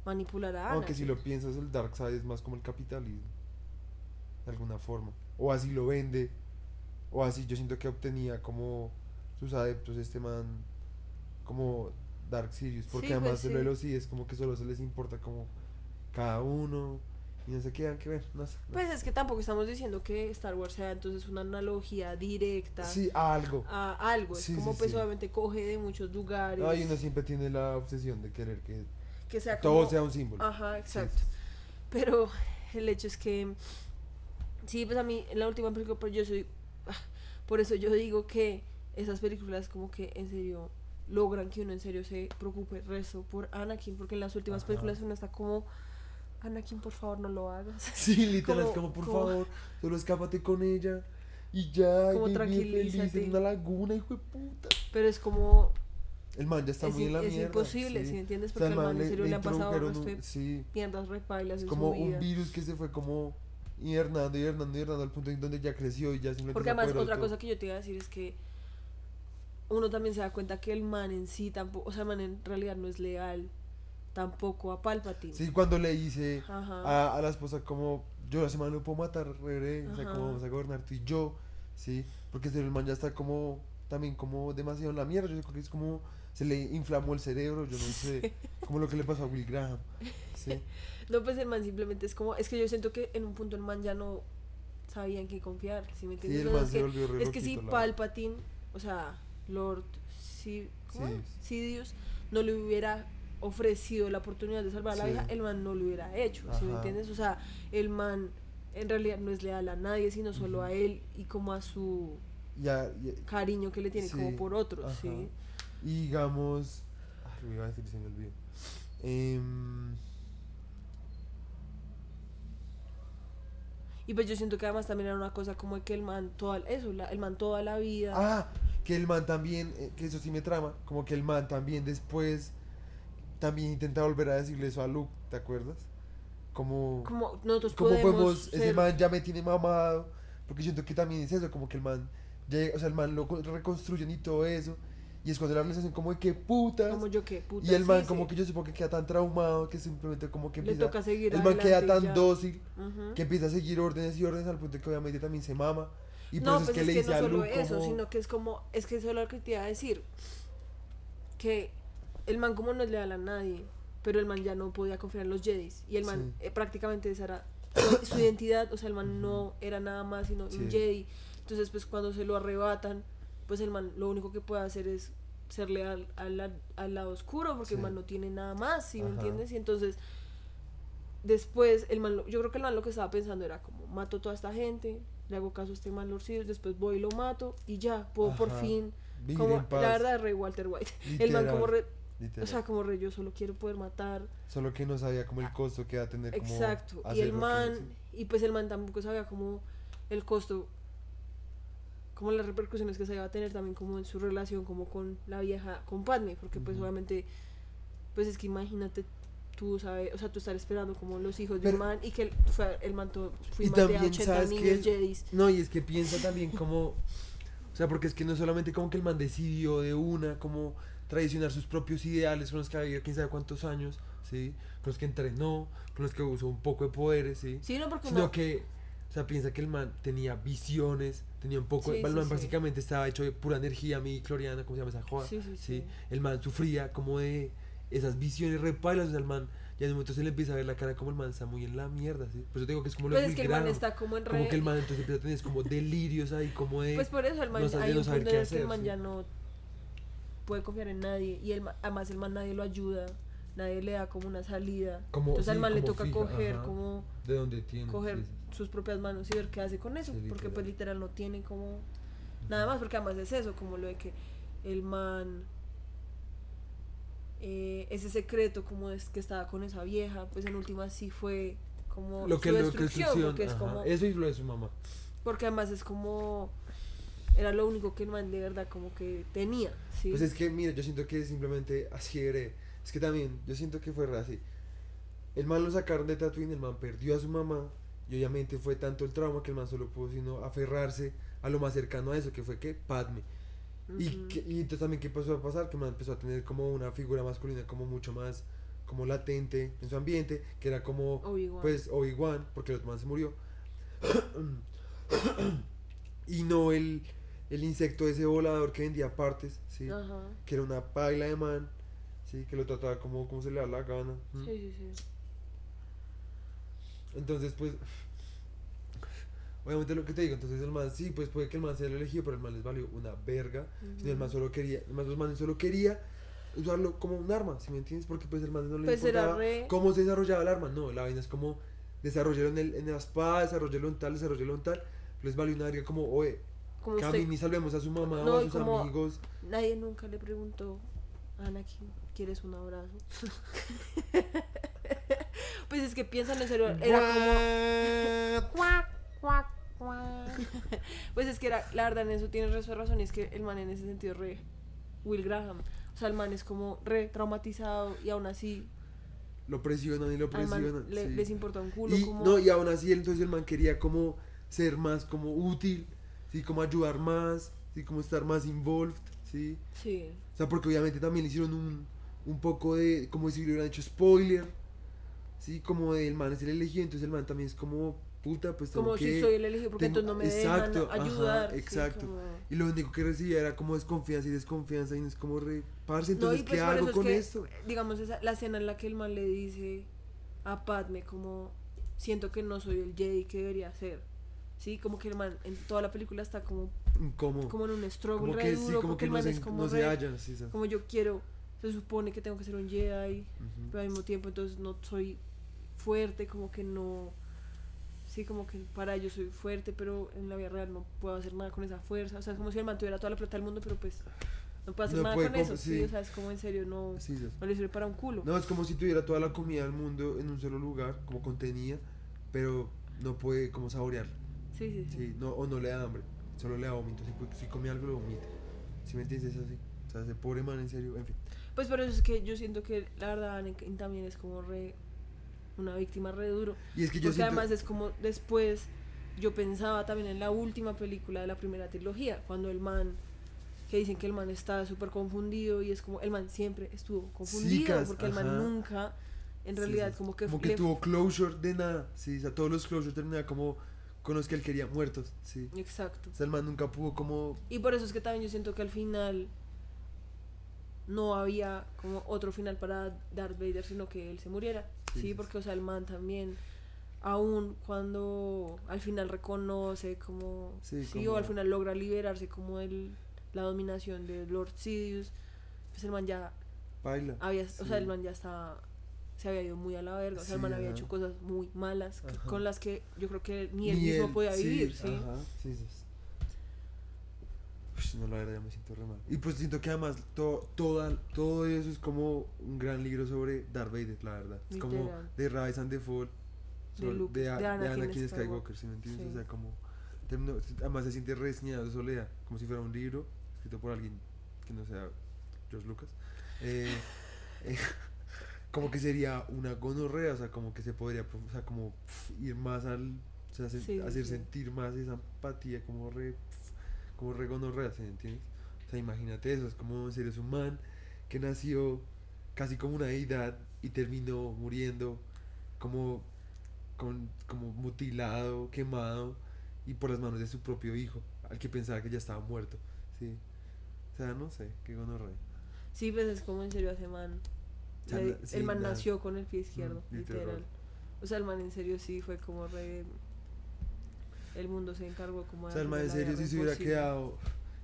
manipular a Aunque si lo piensas, el Dark Side es más como el capitalismo. De alguna forma. O así lo vende. O así yo siento que obtenía como sus adeptos este man. Como Dark Sirius. Porque Sí, pues además de lo de sí es como que solo se les importa como cada uno. Y no se quedan que ver. No sé. no Pues es que tampoco estamos diciendo que Star Wars sea entonces una analogía directa. Sí, a algo. a algo. Es como sí, pues sí. obviamente coge de muchos lugares. Ay, uno siempre tiene la obsesión de querer que que sea todo como- sea un símbolo. Ajá, exacto. Pero el hecho es que sí, pues a mí en la última película, pues yo soy ah, por eso yo digo que esas películas como que en serio logran que uno en serio se preocupe resto por Anakin, porque en las últimas Ajá. películas uno está como Anakin, por favor, no lo hagas. Sí, literal, es Como- como, por como- favor, solo escápate con ella. Y ya, Como tranquilízate. en una laguna, hijo de puta. Pero es como, El man ya está es, muy en la es mierda. imposible, sí. ¿sí me entiendes? O sea, Porque al man en le- serio le, han pasado introdujeron resto de un- Sí, mierdas repailas es como un virus que se fue como hibernando, hibernando, hibernando al punto en donde ya creció y ya simplemente Porque se además, otra cosa que yo te iba a decir es que uno también se da cuenta que el man en sí tampoco, o sea, el man en realidad no es leal tampoco a Palpatine. Sí, cuando le Ajá. a, a la esposa como, yo la semana no puedo matar, reveré, o sea, como vamos a gobernar tú y yo, sí, porque el man ya está como, también como demasiado en la mierda, yo creo que es como, se le inflamó el cerebro, yo no sé, como lo que le pasó a Will Graham, sí, No, pues el man simplemente es como, es que yo siento que en un punto el man ya no sabía en qué confiar, ¿sí me sí, entiendes? el man es se que, re es que si. Palpatine, o sea, Lord Si- ¿cómo? Sí. Sidious, no le hubiera ofrecido la oportunidad de salvar a la Sí. hija, el man no lo hubiera hecho, ¿sí me entiendes? O sea, el man en realidad no es leal a nadie, sino solo a él y como a su Ya, ya- cariño que le tiene como por otros, ajá. ¿sí? Y digamos. Ay, lo iba a decir, se me olvidó. Em, Y pues yo siento que además también era una cosa como que el man toda eso, la- el man toda la vida ah, que el man también, eh, que eso sí me trama, como que el man también después también intenta volver a decirle eso a Luke, ¿te acuerdas? Como, como nosotros como podemos, podemos, ese ser- man ya me tiene mamado, porque siento que también es eso, como que el man, llega, o sea, el man lo co- reconstruyen y todo eso, y es cuando la realización como de que putas, como yo que puta y el man sí, como sí. que yo supongo que queda tan traumado que simplemente como que le empieza, toca seguir el man queda tan ya. dócil, Ujú. que empieza a seguir órdenes y órdenes al punto que obviamente también se mama. Y no, pues es que es le que dice no a solo Luke eso, como... sino que es como, es que eso es lo que te iba a decir, que el man como no es leal a nadie, pero el man ya no podía confiar en los Jedis, y el man Sí. eh, prácticamente esa era su, identidad, o sea, el man no era nada más sino Sí. un Jedi, entonces pues cuando se lo arrebatan, pues el man lo único que puede hacer es ser leal al, la- al lado oscuro, porque el man no tiene nada más, ¿sí me entiendes? Y entonces después el man, lo- yo creo que el man lo que estaba pensando era como mato a toda esta gente, le hago caso a este man Lord Sidious, después voy y lo mato y ya puedo por fin Vivir como la verdad re Walter White. El man como re, literal. o sea, como re yo solo quiero poder matar. Solo que no sabía como el costo que va a tener como Exacto. Y hacer el que- man y pues el man tampoco sabía como el costo como las repercusiones que se iba a tener también como en su relación como con la vieja con Padme, porque pues Ujú. obviamente pues es que imagínate tú sabes, o sea, tú estar esperando como los hijos de Pero- un man y que el, fue, el man todo, fui Y a también, 80 ¿sabes niños qué? Jedis. No, y es que piensa también como... O sea, porque es que no solamente como que el man decidió de una como traicionar sus propios ideales con los que ha vivido quién sabe cuántos años, ¿sí? Con los que entrenó, con los que usó un poco de poderes, ¿sí? Sí, no porque Sino no, que, o sea, piensa que el man tenía visiones, tenía un poco... Sí, el man sí, sí. básicamente estaba hecho de pura energía midichloriana, ¿cómo se llama esa joda? Sí, sí, sí. El man sufría como de esas visiones repailas, o sea, el man... Ya de momento se le empieza a ver la cara como el man está muy en la mierda, ¿sí? Por eso te digo que es como lo pues es que el man está como en Como re- que el man entonces empieza a tener como delirios ahí, como de... Pues por eso el man, no hay un punto en el que el man sí. ya no puede confiar en nadie y el, además el man nadie lo ayuda, nadie le da como una salida. Como- Entonces al sí, man le toca fija, coger ajá. como de dónde tiene. coger sí, sí. sus propias manos y ver qué hace con eso, porque pues literal. no tiene como nada más, porque además es eso, como lo de que el man eh, ese secreto como es que estaba con esa vieja, pues en última sí fue como Lo que su lo que destrucción, porque es como Eso y lo de su mamá. porque además es como era lo único que el man de verdad como que tenía, ¿sí? Pues es que, mira, yo siento que simplemente así era. Es que también, yo siento que fue así. El man lo sacaron de Tatooine, el man perdió a su mamá. Y obviamente fue tanto el trauma que el man solo pudo sino aferrarse a lo más cercano a eso, que fue que Padme. Y, que- y entonces también qué pasó a pasar, que el man empezó a tener como una figura masculina como mucho más como latente en su ambiente, que era como Obi-Wan. pues Obi-Wan, porque el otro man se murió. y no el, el insecto ese volador que vendía partes, ¿sí? Ajá. Que era una paila de man, ¿sí? Que lo trataba como, como se le da la gana. ¿m? Sí, sí, sí. Entonces, pues... Obviamente lo que te digo, entonces el man sí, pues puede que el man sea el elegido, pero el man les valió una verga. Y el man solo quería, el man, los manes solo quería usarlo como un arma, ¿sí me entiendes? Porque pues el man no le Pues importaba re- cómo se desarrollaba el arma, no, la vaina es como desarrollarlo en, el, en la espada, desarrollarlo en tal, desarrollarlo en tal, les vale una verga como, oye, Como usted, Camini, salvemos a su mamá No, o a sus amigos. nadie nunca le preguntó, Anakin, ¿quieres un abrazo? Pues es que piensan en serio, era como... Pues es que era, la verdad en eso tienes razón, y es que el man en ese sentido re Will Graham. O sea, el man es como re traumatizado y aún así Lo presionan y lo presionan. le- sí. les importa un culo y, como... no, y aún así, entonces el man quería como ser más como útil, ¿sí? Como ayudar más, ¿sí? Como estar más involved, ¿sí? Sí, O sea, porque obviamente también le hicieron un, un poco de, como si le hubieran hecho spoiler, ¿sí? Como el man es el elegido, entonces el man también es como, puta, pues tengo como que... si soy el elegido porque tengo- entonces no me exacto, dejan ajá, ayudar. sí, exacto. como- Y lo único que recibía era como desconfianza y desconfianza y no es como re... Parce, No, entonces, y pues ¿qué hago es con que, esto? digamos, esa, la escena en la que el man le dice a Padme como, siento que no soy el Jedi que debería ser. Sí, como que el man en toda la película está como, Incómodo. como en un struggle Como re que duro, sí, como que el man es como no se re- hallan, sí, sí. como yo quiero, se supone que tengo que ser un Jedi, Ujú. pero al mismo tiempo entonces no soy fuerte, como que no, sí, como que para ellos soy fuerte, pero en la vida real no puedo hacer nada con esa fuerza, o sea, es como si el man tuviera toda la plata del mundo, pero pues no puedo hacer No nada puede con eso, sí. sí. o sea, es como en serio, no, Sí, sí. no le sirve para un culo. No, es como si tuviera toda la comida del mundo en un solo lugar, como contenida, pero no puede como saborearla. Sí, sí, sí. Sí, no, o no le da hambre, solo le da vómito. Si, si come algo, lo vomita. Si me entiendes, es así. O sea, ese pobre man, en serio, en fin. Pues por eso es que yo siento que la verdad Anakin también es como re una víctima re duro. Y es que yo Porque siento... además es como después yo pensaba también en la última película de la primera trilogía, cuando el man que dicen que el man está súper confundido y es como el man siempre estuvo confundido porque el man ajá. nunca en Sí, realidad sí. como que, como que tuvo closure de nada. Sí, o sea, todos los closure terminaban como con los que él quería muertos. Sí. exacto. O sea, el man nunca pudo como... Y por eso es que también yo siento que al final no había como otro final para Darth Vader, sino que él se muriera. Sí, porque, o sea, el man también, aún cuando al final reconoce como, Sí, sí, como- o al final logra liberarse como el, la dominación de Lord Sidious, pues el man ya Baila. había, o sea, el man ya estaba, se había ido muy a la verga, o sea, el man había hecho cosas muy malas que- con las que yo creo que ni él Ni mismo él, podía vivir, sí. Ajá, sí, sí. Ush, no, la verdad, ya me siento re mal. Y pues siento que además to- toda, todo eso es como un gran libro sobre Darth Vader, la verdad. Es como Literal. de Rise and the Fall, De sobre- Luke- de, de de Anakin Anakin Skywalker, ¿sí me entiendes? sí. O sea, como... además se siente reseñado de soledad, como si fuera un libro escrito por alguien que no sea George Lucas. Eh, eh, como que sería una gonorrea, o sea, como que se podría, o sea, como pf, ir más al, o sea, se- Sí, sí, hacer sí. sentir más esa empatía, como re, pf, como re gonorrea, ¿sí me entiendes? O sea, imagínate eso, es como en serio es un man que nació casi como una deidad y terminó muriendo como, con, como mutilado, quemado y por las manos de su propio hijo, al que pensaba que ya estaba muerto, ¿sí? O sea, no sé, qué gonorrea. Sí, pues es como en serio ese man. O sea, le- sí, el man na- nació con el pie izquierdo, Mm, literal. literal. O sea, el man en serio sí fue como re. El mundo se encargó como O de sea, el man en serio si se hubiera quedado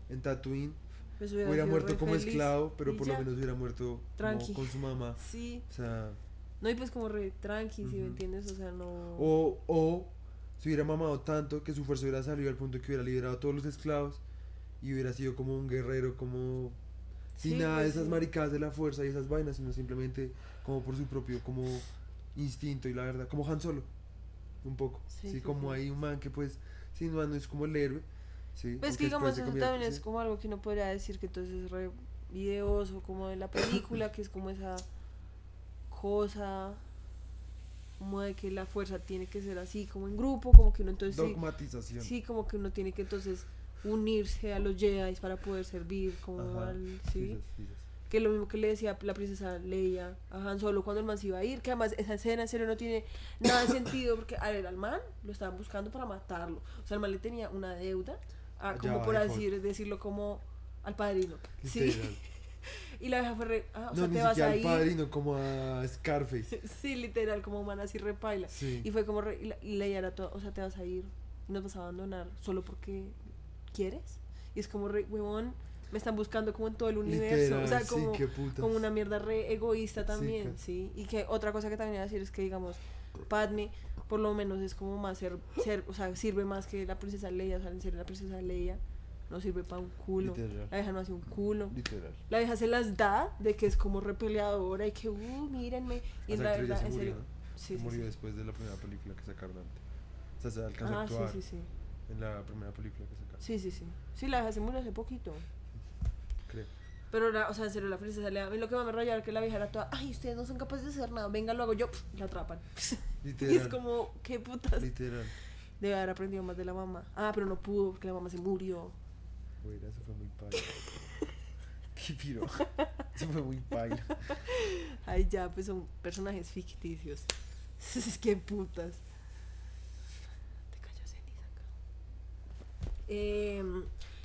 en Tatooine, Pues hubiera sido muerto como feliz esclavo, pero por ya. lo menos hubiera muerto como Tranqui. con su mamá. Sí. O sea, No, y pues como re tranqui, ¿sí me Ujú. entiendes? O sea, no. o, o se hubiera mamado tanto que su fuerza hubiera salido al punto que hubiera liberado a todos los esclavos y hubiera sido como un guerrero, como sin Sí, nada de pues, esas sí. maricadas de la fuerza y esas vainas, sino simplemente como por su propio como instinto y la verdad, como Han Solo, un poco. Sí, como hay un man que pues, sin no es como el héroe. Sí, Pues que digamos, eso convierte- también es como algo que uno podría decir que entonces es re videoso, como de la película, que es como esa cosa, como de que la fuerza tiene que ser así, como en grupo, como que uno entonces Dogmatización. sí, como que uno tiene que entonces unirse a los Jedi para poder servir, como Ajá, al, sí, sí, que es lo mismo que le decía la princesa Leia a Han Solo cuando el man se iba a ir, que además esa escena en serio no tiene nada de sentido porque a ver, al man lo estaban buscando para matarlo, o sea, el man le tenía una deuda, a, Ya como por de decir, decirlo como al padrino, sí, y la vieja fue re, ah, o no, sea, ni te vas a al ir, padrino, como a Scarface. sí, literal, como man así repaila, Sí. y fue como, re, y, la- y Leia era todo, o sea, te vas a ir nos vas a abandonar solo porque quieres, y es como huevón, me están buscando como en todo el universo, o sea, Literal, como... sí, como una mierda re egoísta también, ca- sí. Y que otra cosa que también iba a decir es que, digamos, Padme, por lo menos es como más ser, ser o sea, sirve más que la princesa Leia, o sea, en serio, la princesa Leia no sirve para un culo. Literal. La vieja no hace un culo. Literal. La vieja se las da de que es como repeleadora y que, uh, mírenme. Y Esa la verdad, en serio. Sí, sí, murió sí. después de la primera película que sacaron antes. O sea, se alcanzó a Ah, sí, actuar sí, sí. en la primera película que sacaron. Sí, sí, sí. Sí, la murió hace poquito. Creo. Pero, la- o sea, en serio, la princesa le A mí lo que me rayaba era que la vieja era toda, ay, ustedes no son capaces de hacer nada, venga, lo hago yo, la atrapan. Literal. Y es como, qué putas. Literal. Debe haber aprendido más de la mamá. Ah, pero no pudo porque la mamá se murió. Güey, eso fue muy paila. Qué piro. Eso fue muy paila. Ay, ya, pues son personajes ficticios. Que putas. Em,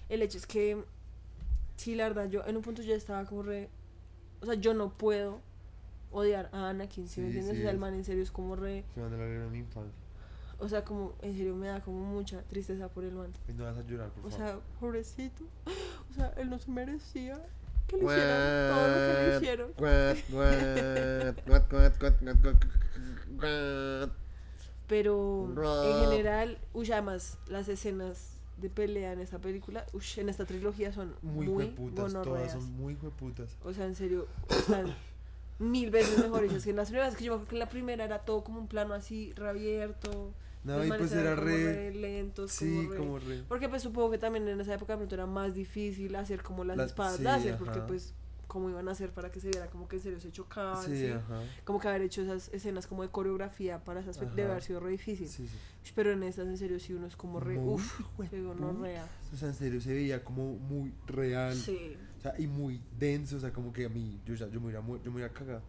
el hecho es que, sí, la verdad, yo en un punto ya estaba como re. O sea, yo no puedo odiar a Anakin, ¿sí, me Sí, entiendes? sí, o sea, el man en serio es como re. Se van a la mi infancia. O sea, como, en serio me da como mucha tristeza por el man. Y no vas a llorar, por O sea, pobrecito. O sea, él no se merecía que le hicieran todo lo que le hicieron. Pero en general, uy, además, las escenas de pelea en esta película, uy, en esta trilogía son muy muy, hueputas, todas son muy hueputas. O sea, en serio, están mil veces mejores hechas que en las primeras. Es que yo me acuerdo que en la primera era todo como un plano así, reabierto. No, y pues era como re. lentos, Sí, como re- como re. Porque pues supongo que también en esa época de pronto era más difícil hacer como las Las- espadas sí, láser, porque pues cómo iban a hacer para que se viera como que en serio se chocaban, Sí, ¿sí? como que haber hecho esas escenas como de coreografía para esas debe haber sido re difícil. Sí, sí. Pero en estas en serio sí uno es como re, Muy uff, se gonorrea. O sea, en serio, se veía como muy real. Sí. O sea, y muy denso. O sea, como que a mí, yo, ya, yo me mu- yo me hubiera cagado.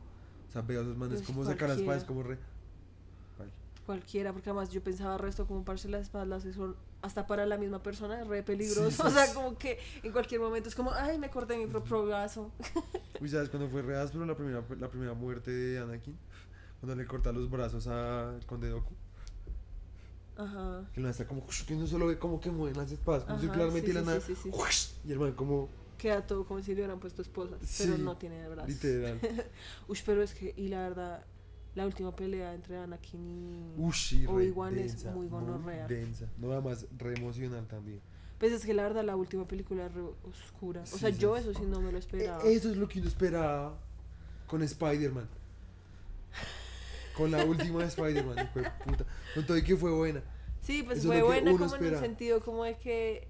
O sea, veo a esos manes Pues como sacar las espadas, como re. Vale. Cualquiera, porque además yo pensaba resto como pararse las espaldas son hasta para la misma persona es re peligroso. Sí, o sea, como que en cualquier momento es como, ay, me corté mi propio brazo. Uy, ¿sabes cuándo fue re áspero la primera, la primera muerte de Anakin? Cuando le corta los brazos a Conde Doku. Ajá. Que man está como. Que uno solo ve como que mueven las espadas. Como Ajá, circularmente sí, la sí, nada. Y el man como. Queda todo como si le hubieran puesto esposas, pero no tiene brazos. Literal. Uy, pero es que, y la verdad, la última pelea entre Anakin y... Re Obi-Wan es muy gonorrea. densa. No, además, re emocional también. Pues es que la verdad la última película es re oscura. O Sí, sea, sí, yo eso sí no me lo esperaba. E- Eso es lo que uno esperaba con Spider-Man. Con la última de Spider-Man, hijo de puta. Con todo y que fue buena. Sí, pues Eso fue buena como en el sentido como de que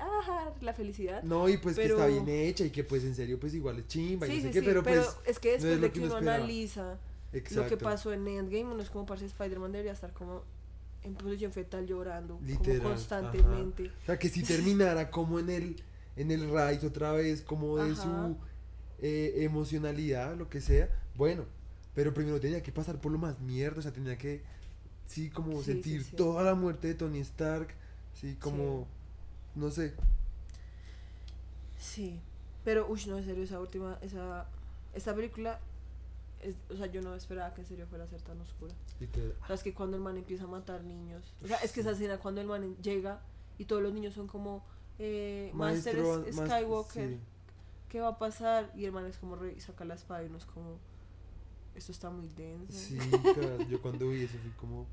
ajá, la felicidad. No, y pues Pero- que está bien hecha y que pues en serio pues igual es chimba y sí, no sé sí, qué, sí, pero, pero, pues es que no después es de lo que uno uno analiza exacto. lo que pasó en Endgame, uno es como parce Spider-Man debería estar como en posición fetal llorando Literal, como constantemente. O sea, que si terminara como en el en el raíz otra vez, como de Ajá. su eh, emocionalidad, lo que sea, bueno, pero primero tenía que pasar por lo más mierda, o sea, tenía que, sí, como Sí, sí, sentir sí. toda la muerte de Tony Stark, sí, como, no sé, Sí, pero uy, no, en serio, esa última, esa, esta película, es- o sea, yo no esperaba que en serio fuera a ser tan oscura. O sea, es que cuando el man empieza a matar niños, o sea, es que esa escena cuando el man llega y todos los niños son como, eh, Master Maestro, Skywalker, sí. ¿qué va a pasar? Y el man es como, re, y saca la espada y uno es como, esto está muy denso. Sí, cara, yo cuando vi eso fui como,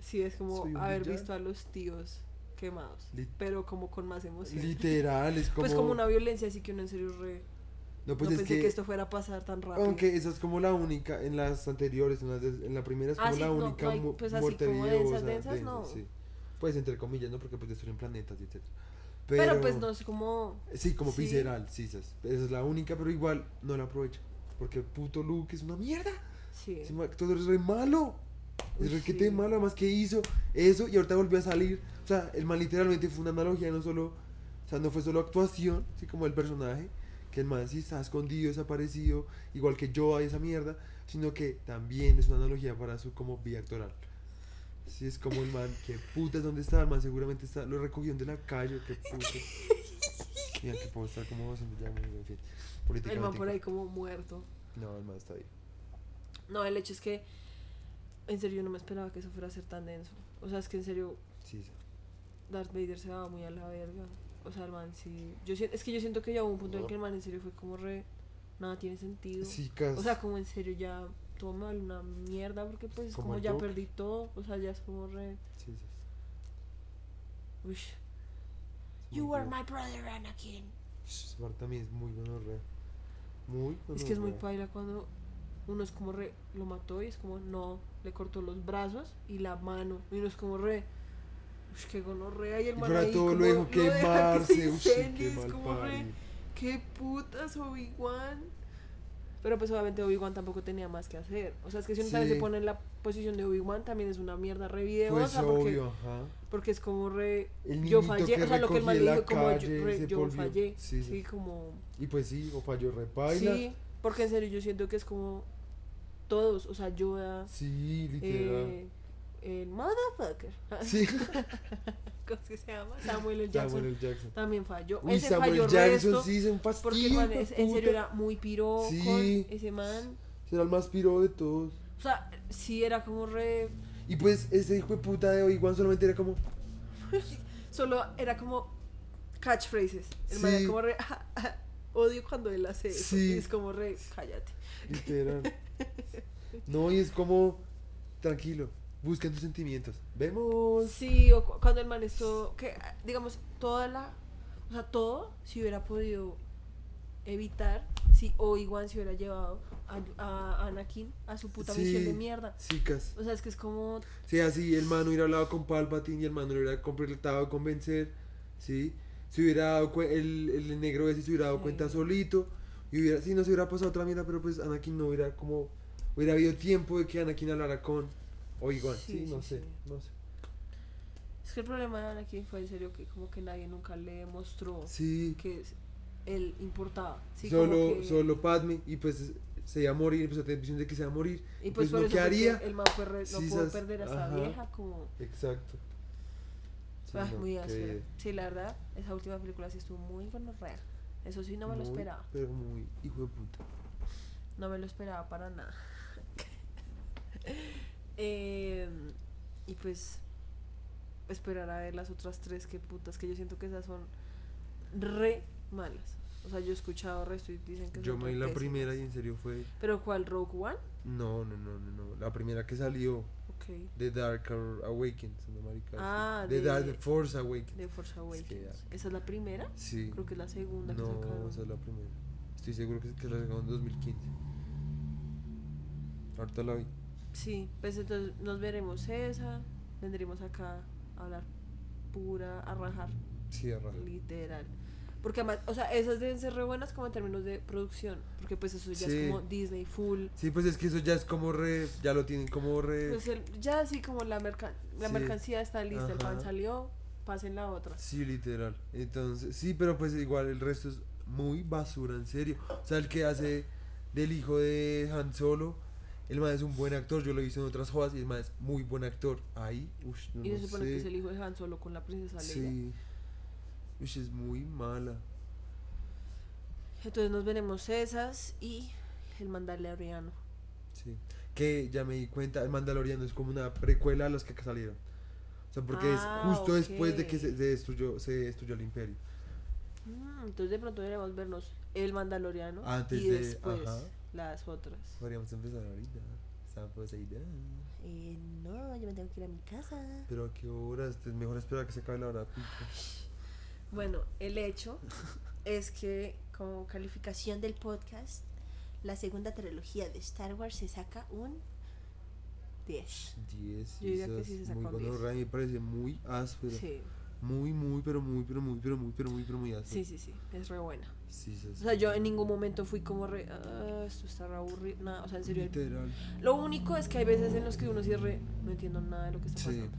Sí, es como haber villano. visto a los tíos quemados, Lit- pero como con más emoción. literal, es como, Pues como una violencia, así que uno en serio re... no, pues no es pensé que, que, esto fuera a pasar tan rápido. aunque esa es como la única, en las anteriores, en, las de- en la primera es Ah, como sí, la no, única no hay, mu- pues así muerte como videosa, densas, densas, no. sí. Pues entre comillas, ¿no? Porque pues destruyen planetas etc. pero, pues no es como... Sí, como sí. visceral, sí, esa es, esa es la única, pero igual no la aprovecha. Porque puto Luke es una mierda. Sí. Todo es re malo. Es re que te malo, además que hizo eso y ahorita volvió a salir. O sea, el man literalmente fue una analogía, no solo, o sea, no fue solo actuación, así como el personaje, que el man sí está escondido, desaparecido, igual que yo y esa mierda, sino que también es una analogía para su como vía actoral. Sí, es como el man, que putas, ¿dónde está? El man seguramente está, lo recogieron de la calle, que putas. Mira, que puedo estar como haciendo ya, muy bien, en fin. El man por ahí como muerto. No, el man está ahí. No, el hecho es que... En serio, no me esperaba que eso fuera a ser tan denso. O sea, es que en serio, Sí, sí. Darth Vader se va muy a la verga. O sea, el man sí... Yo, es que yo siento que ya hubo un punto en que el man en serio fue como re... Nada tiene sentido. Sí, casi. O sea, como en serio ya todo vale una mierda porque pues es Como ya perdí todo. O sea, ya es como re... Sí, sí. Uy. You feo. my brother, Anakin. Esa parte también es muy gonorrea. Muy Es que es muy paila cuando uno es como re, lo mató y es como, no, le cortó los brazos y la mano. Y uno es como re, qué gonorrea. Y el man ahí todo lo dejó deja que quemarse. se uy, incendie, qué es mal como re, qué putas Obi-Wan. Pero pues obviamente Obi-Wan tampoco tenía más que hacer. O sea, es que si uno también Sí. se pone en la posición de Obi-Wan también es una mierda re Pues videosa porque, obvio, ajá. porque es como re, El yo fallé, o sea, lo que el man dijo como yo, re, yo fallé. Sí, Sí, sí. como... Y pues sí, o falló repaila. Sí, porque en serio yo siento que es como todos, o sea, Yoda, Sí, literal. eh, el motherfucker, Sí, ¿cómo es que se llama? Samuel L. Jackson, Samuel L. Jackson. también falló. Uy, ese Samuel falló Jackson resto, sí es un porque man en serio era muy piro Sí. ese man. Será el más piro de todos. O sea, sí era como re... Y pues ese hijo de puta de Obi-Wan solamente era como. Solo era como catchphrases. El man era Sí. como re... Odio cuando él hace eso. Sí. Y es como re... Cállate. Literal. No, y es como. Tranquilo, busquen tus sentimientos. Vemos. Sí, o cu- cuando el man es todo, que digamos, toda la, o sea, todo se hubiera podido evitar si Obi-Wan se hubiera llevado a, a Anakin a su puta misión de mierda. Chicas. O sea, es que es como, Sí, así el man hubiera hablado con Palpatine y el man hubiera completado convencer. ¿Sí? Se hubiera dado el, el negro ese se hubiera dado Sí. cuenta solito. Y hubiera, sí, no se hubiera pasado otra mierda, pero pues Anakin no hubiera como. Hubiera habido tiempo de que Anakin hablara con Obi-Wan. Sí, Sí, no sé, no sé. es que el problema de Anakin fue en serio que como que nadie nunca le demostró Sí, que él importaba. Sí, solo, que- solo Padme y pues se iba a morir, pues a tener visión de que se va a morir. y pues, por ¿no eso qué fue que haría? el man fue re- no Sí, pudo perder a ajá. vieja como... Exacto. Sí, Ah, no, muy áspera. Sí, la verdad, esa última película sí estuvo muy gonorrea. Eso sí, no me lo esperaba. Pero muy hijo de puta. No me lo esperaba para nada. Eh, y pues, esperar a ver las otras tres que putas, que yo siento que esas son re malas. O sea, yo he escuchado resto y dicen que Yo son me vi la pésimas. primera y en serio fue. ¿Pero cuál? ¿Rogue One? No, no, no, no, no. La primera que salió, Ok. The Dark Awakens, no marica. Ah, The de- Dark The Force Awakens. De Force que Awakens. ya- ¿Esa es la primera? Sí. Creo que es la segunda que No, sacaron. esa es la primera. Estoy seguro que, que la sacaron en 2015. Ahorita la vi. Sí, pues entonces nos veremos esa. Vendremos acá a hablar pura, a rajar. Sí, a raja. Literal. Porque además, o sea, esas deben ser re buenas como en términos de producción. Porque pues eso ya Sí. es como Disney full. Sí, pues es que eso ya es como re. Ya lo tienen como re. Pues el- ya así como la, mercan la Sí. mercancía está lista, el pan salió, pasen la otra. Sí, literal. Entonces, sí, pero pues igual el resto es muy basura, en serio. O sea, el que hace del hijo de Han Solo, el man es un buen actor. Yo lo he visto en otras jodas y el man es muy buen actor. Ahí, uff, no, y se no supone sé. que es el hijo de Han Solo con la princesa Leia. Sí. Ush, es muy mala. Entonces nos veremos esas y el Mandaloriano. Sí. Que ya me di cuenta, el Mandaloriano es como una precuela a los que salieron. O sea, porque Ah, es justo después de que se, se destruyó, se destruyó el imperio. Mm, entonces de pronto deberemos vernos el Mandaloriano Antes y de- después ajá. Las otras. Podríamos empezar ahorita. Eh, no, yo me tengo que ir a mi casa. Pero a qué horas, es mejor esperar a que se acabe la hora pico. Bueno, el hecho es que como calificación del podcast, la segunda trilogía de Star Wars se saca un 10. 10. Yo diría que sí se saca muy un 10. gonorrea, me parece muy áspero. Sí, Muy, muy, pero muy, pero muy, pero muy, pero muy, pero muy áspero. sí, sí, sí, es re buena. Sí, sí, O sí. sea, yo en ningún momento fui como re, ah, esto está re aburrido, nada, o sea, en serio. Literal. Lo único es que hay veces en los que uno cierre, no entiendo nada de lo que está Sí. pasando.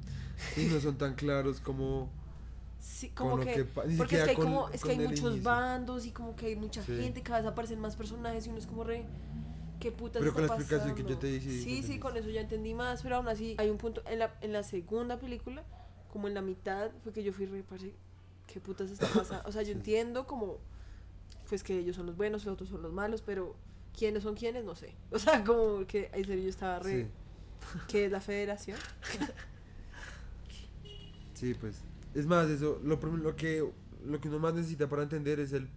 Y no son tan claros como. Sí, como que, que porque es que hay con- como, es que hay muchos inicio. bandos y como que hay mucha Sí. gente, cada vez aparecen más personajes y uno es como re, ¿qué putas Pero está con la explicación que yo pasando? te sí, Sí, sí, con eso ya entendí más, pero aún así hay un punto, en la, en la segunda película, como en la mitad, fue que yo fui re, parce, ¿qué putas está pasando? O sea, yo Sí. entiendo como, pues que ellos son los buenos, los otros son los malos, pero quiénes son quiénes, no sé. O sea, como que en serio yo estaba re, Sí, ¿qué es la federación? sí, pues. Es más, eso, lo, lo que lo que uno más necesita para entender es el,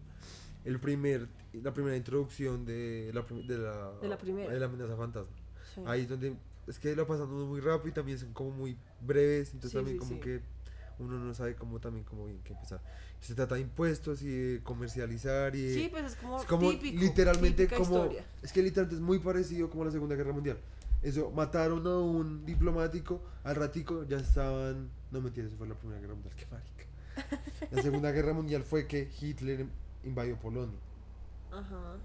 el primer, la primera introducción de la, de la, De la primera. de la amenaza fantasma. Sí. Ahí es donde, es que lo pasan uno muy rápido y también son como muy breves, entonces Sí, también como que uno no sabe cómo también cómo bien que empezar. Se trata de impuestos y de comercializar y de- Sí, pues es como, es como típico, literalmente como historia. es que literalmente es muy parecido como la Segunda Guerra Mundial. Eso mataron a un diplomático, al ratico ya estaban, no mentira, eso fue la Primera Guerra Mundial, qué marica. La Segunda Guerra Mundial fue que Hitler invadió Polonia. Ajá.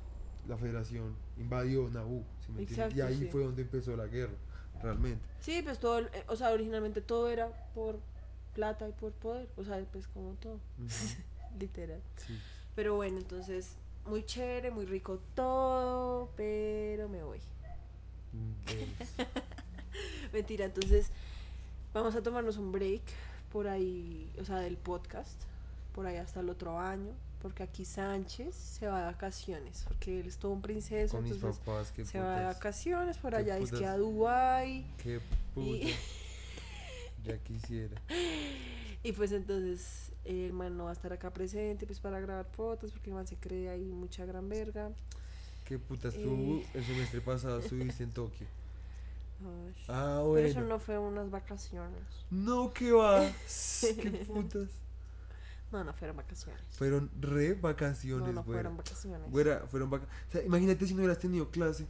La Federación invadió Nauvoo, ¿sí me entiendes? y ahí sí. fue donde empezó la guerra, realmente. Sí, pues todo, eh, o sea, originalmente todo era por plata y por poder, o sea, pues como todo, literal. sí. Pero bueno, entonces, muy chévere, muy rico todo, pero me voy. Mm, pues, Mentira, entonces vamos a tomarnos un break por ahí, o sea, del podcast, por ahí hasta el otro año, porque aquí Sánchez se va de vacaciones, porque él es todo un princeso, con mis entonces papás, qué se va de vacaciones por allá, es que a Dubái. Qué Y-. Ya quisiera. Y pues entonces el man no va a estar acá presente pues para grabar fotos porque el man se cree ahí mucha gran verga. Qué putas tú Eh. el semestre pasado estuviste en Tokio. Ay, Ah, Pero eso bueno. no fue unas vacaciones. No, que va. Qué putas. No, no fueron vacaciones. Fueron re vacaciones, No, no güera. fueron vacaciones. Güera, fueron vacaciones. O sea, imagínate si no hubieras tenido clase.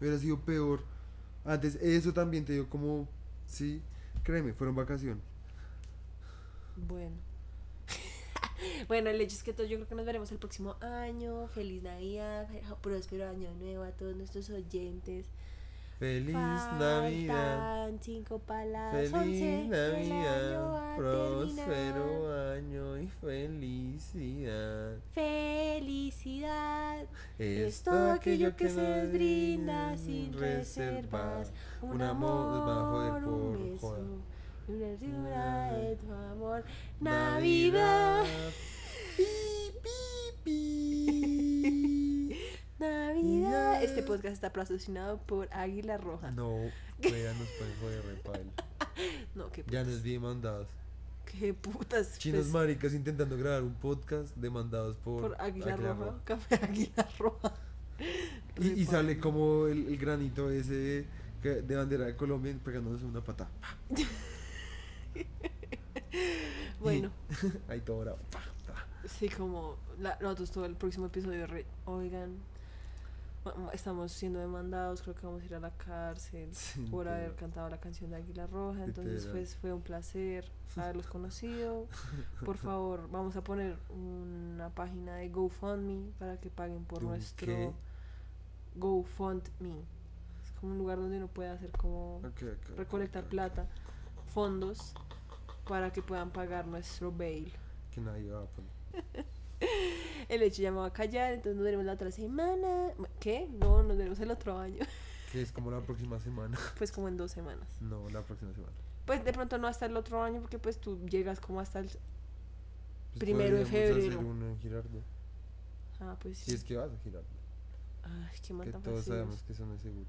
Hubiera sido peor. Antes, eso también te dio como. Sí, créeme, fueron vacaciones. Bueno. bueno, el hecho es que todos yo creo que nos veremos el próximo año. Feliz Navidad, próspero año nuevo a todos nuestros oyentes. Feliz Navidad. Cinco palabras. Feliz el Navidad. Próspero año y felicidad. Felicidad Es todo aquello que se brinda sin reservas. Un amor, a joder un beso, una hermosura de tu amor. Navidad, Pi, pi, pi. Navidad. Este podcast está patrocinado por Águila Roja. No, wea, nos pueden joder repaila. No, qué Ya putas. nos vi demandados. Qué putas. Chinos pues, maricas intentando grabar un podcast demandados por, por Águila, Águila Roja. Roja. Café Águila Roja. Y, sale como el, el granito ese de bandera de Colombia pegándonos una pata. Bueno, Ahí todo bravo. sí, como la, nosotros todo el próximo episodio, re- oigan, estamos siendo demandados, creo que vamos a ir a la cárcel Sí, por haber cantado la canción de Águila Roja. Entonces pues, fue un placer haberlos conocido. Por favor, vamos a poner una página de GoFundMe para que paguen por ¿De un nuestro qué? GoFundMe. Es como un lugar donde uno puede hacer como Ok, ok, ok, recolectar plata, fondos para que puedan pagar nuestro bail. Que nadie va a poner. El hecho ya me va a callar, entonces nos veremos la otra semana. ¿Qué? No, nos veremos el otro año. Que es como la próxima semana. Pues como en dos semanas. No, la próxima semana. Pues de pronto no hasta el otro año, porque pues tú llegas como hasta el... Pues Primero de febrero. hacer uno en Girardot. Ah, pues Si es que vas a Girardot. Ay, qué mal Que todos sabemos que eso no es seguro.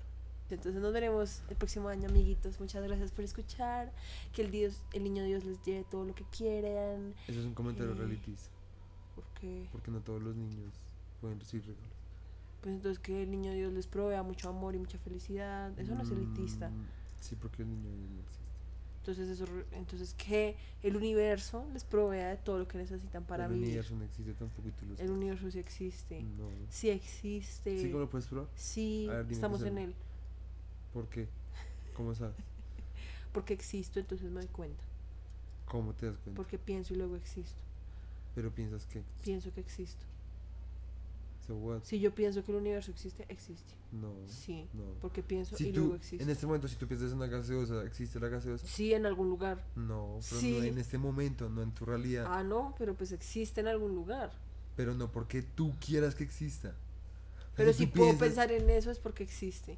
Entonces nos veremos el próximo año, amiguitos. Muchas gracias por escuchar. Que el Dios, el niño Dios les lleve todo lo que quieran. Eso es un comentario Eh. Realitista. Porque, Porque no todos los niños pueden recibir regalos. pues entonces que el niño Dios les provea mucho amor y mucha felicidad. Eso no es elitista. Mm, Sí, porque el niño no existe. Entonces, eso, entonces que el universo les provea de todo lo que necesitan para el vivir. universo no existe tampoco y tú lo El universo sí existe. No. Sí existe. ¿Sí cómo lo puedes probar? Sí, ver, estamos qué en él. ¿Por qué? ¿Cómo sabes? Porque existo, entonces me doy cuenta. ¿Cómo te das cuenta? Porque pienso y luego existo. Pero piensas que. Pienso que existo. So what? Si yo pienso que el universo existe, existe. No. Sí. No. Porque pienso Si y tú, luego existo. en este momento, si tú piensas en una gaseosa, ¿existe la gaseosa? Sí, en algún lugar. No, pero Sí. no en este momento, no en tu realidad. Ah, no, pero pues existe en algún lugar. Pero no porque tú quieras que exista. Pero si puedo piensas- pensar en eso es porque existe.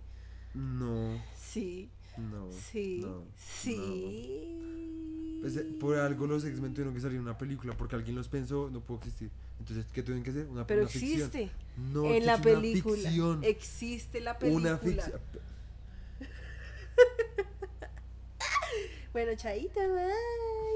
No, Sí, no. sí, no, sí. Pues, eh, por algo los X-Men tuvieron que salir en una película, porque alguien los pensó, no puedo existir. Entonces, ¿qué tuvieron que hacer? Una, Pero una ficción. existe. No, en la película. ficción. Existe la película. Una ficción. Bueno, chaito, bye.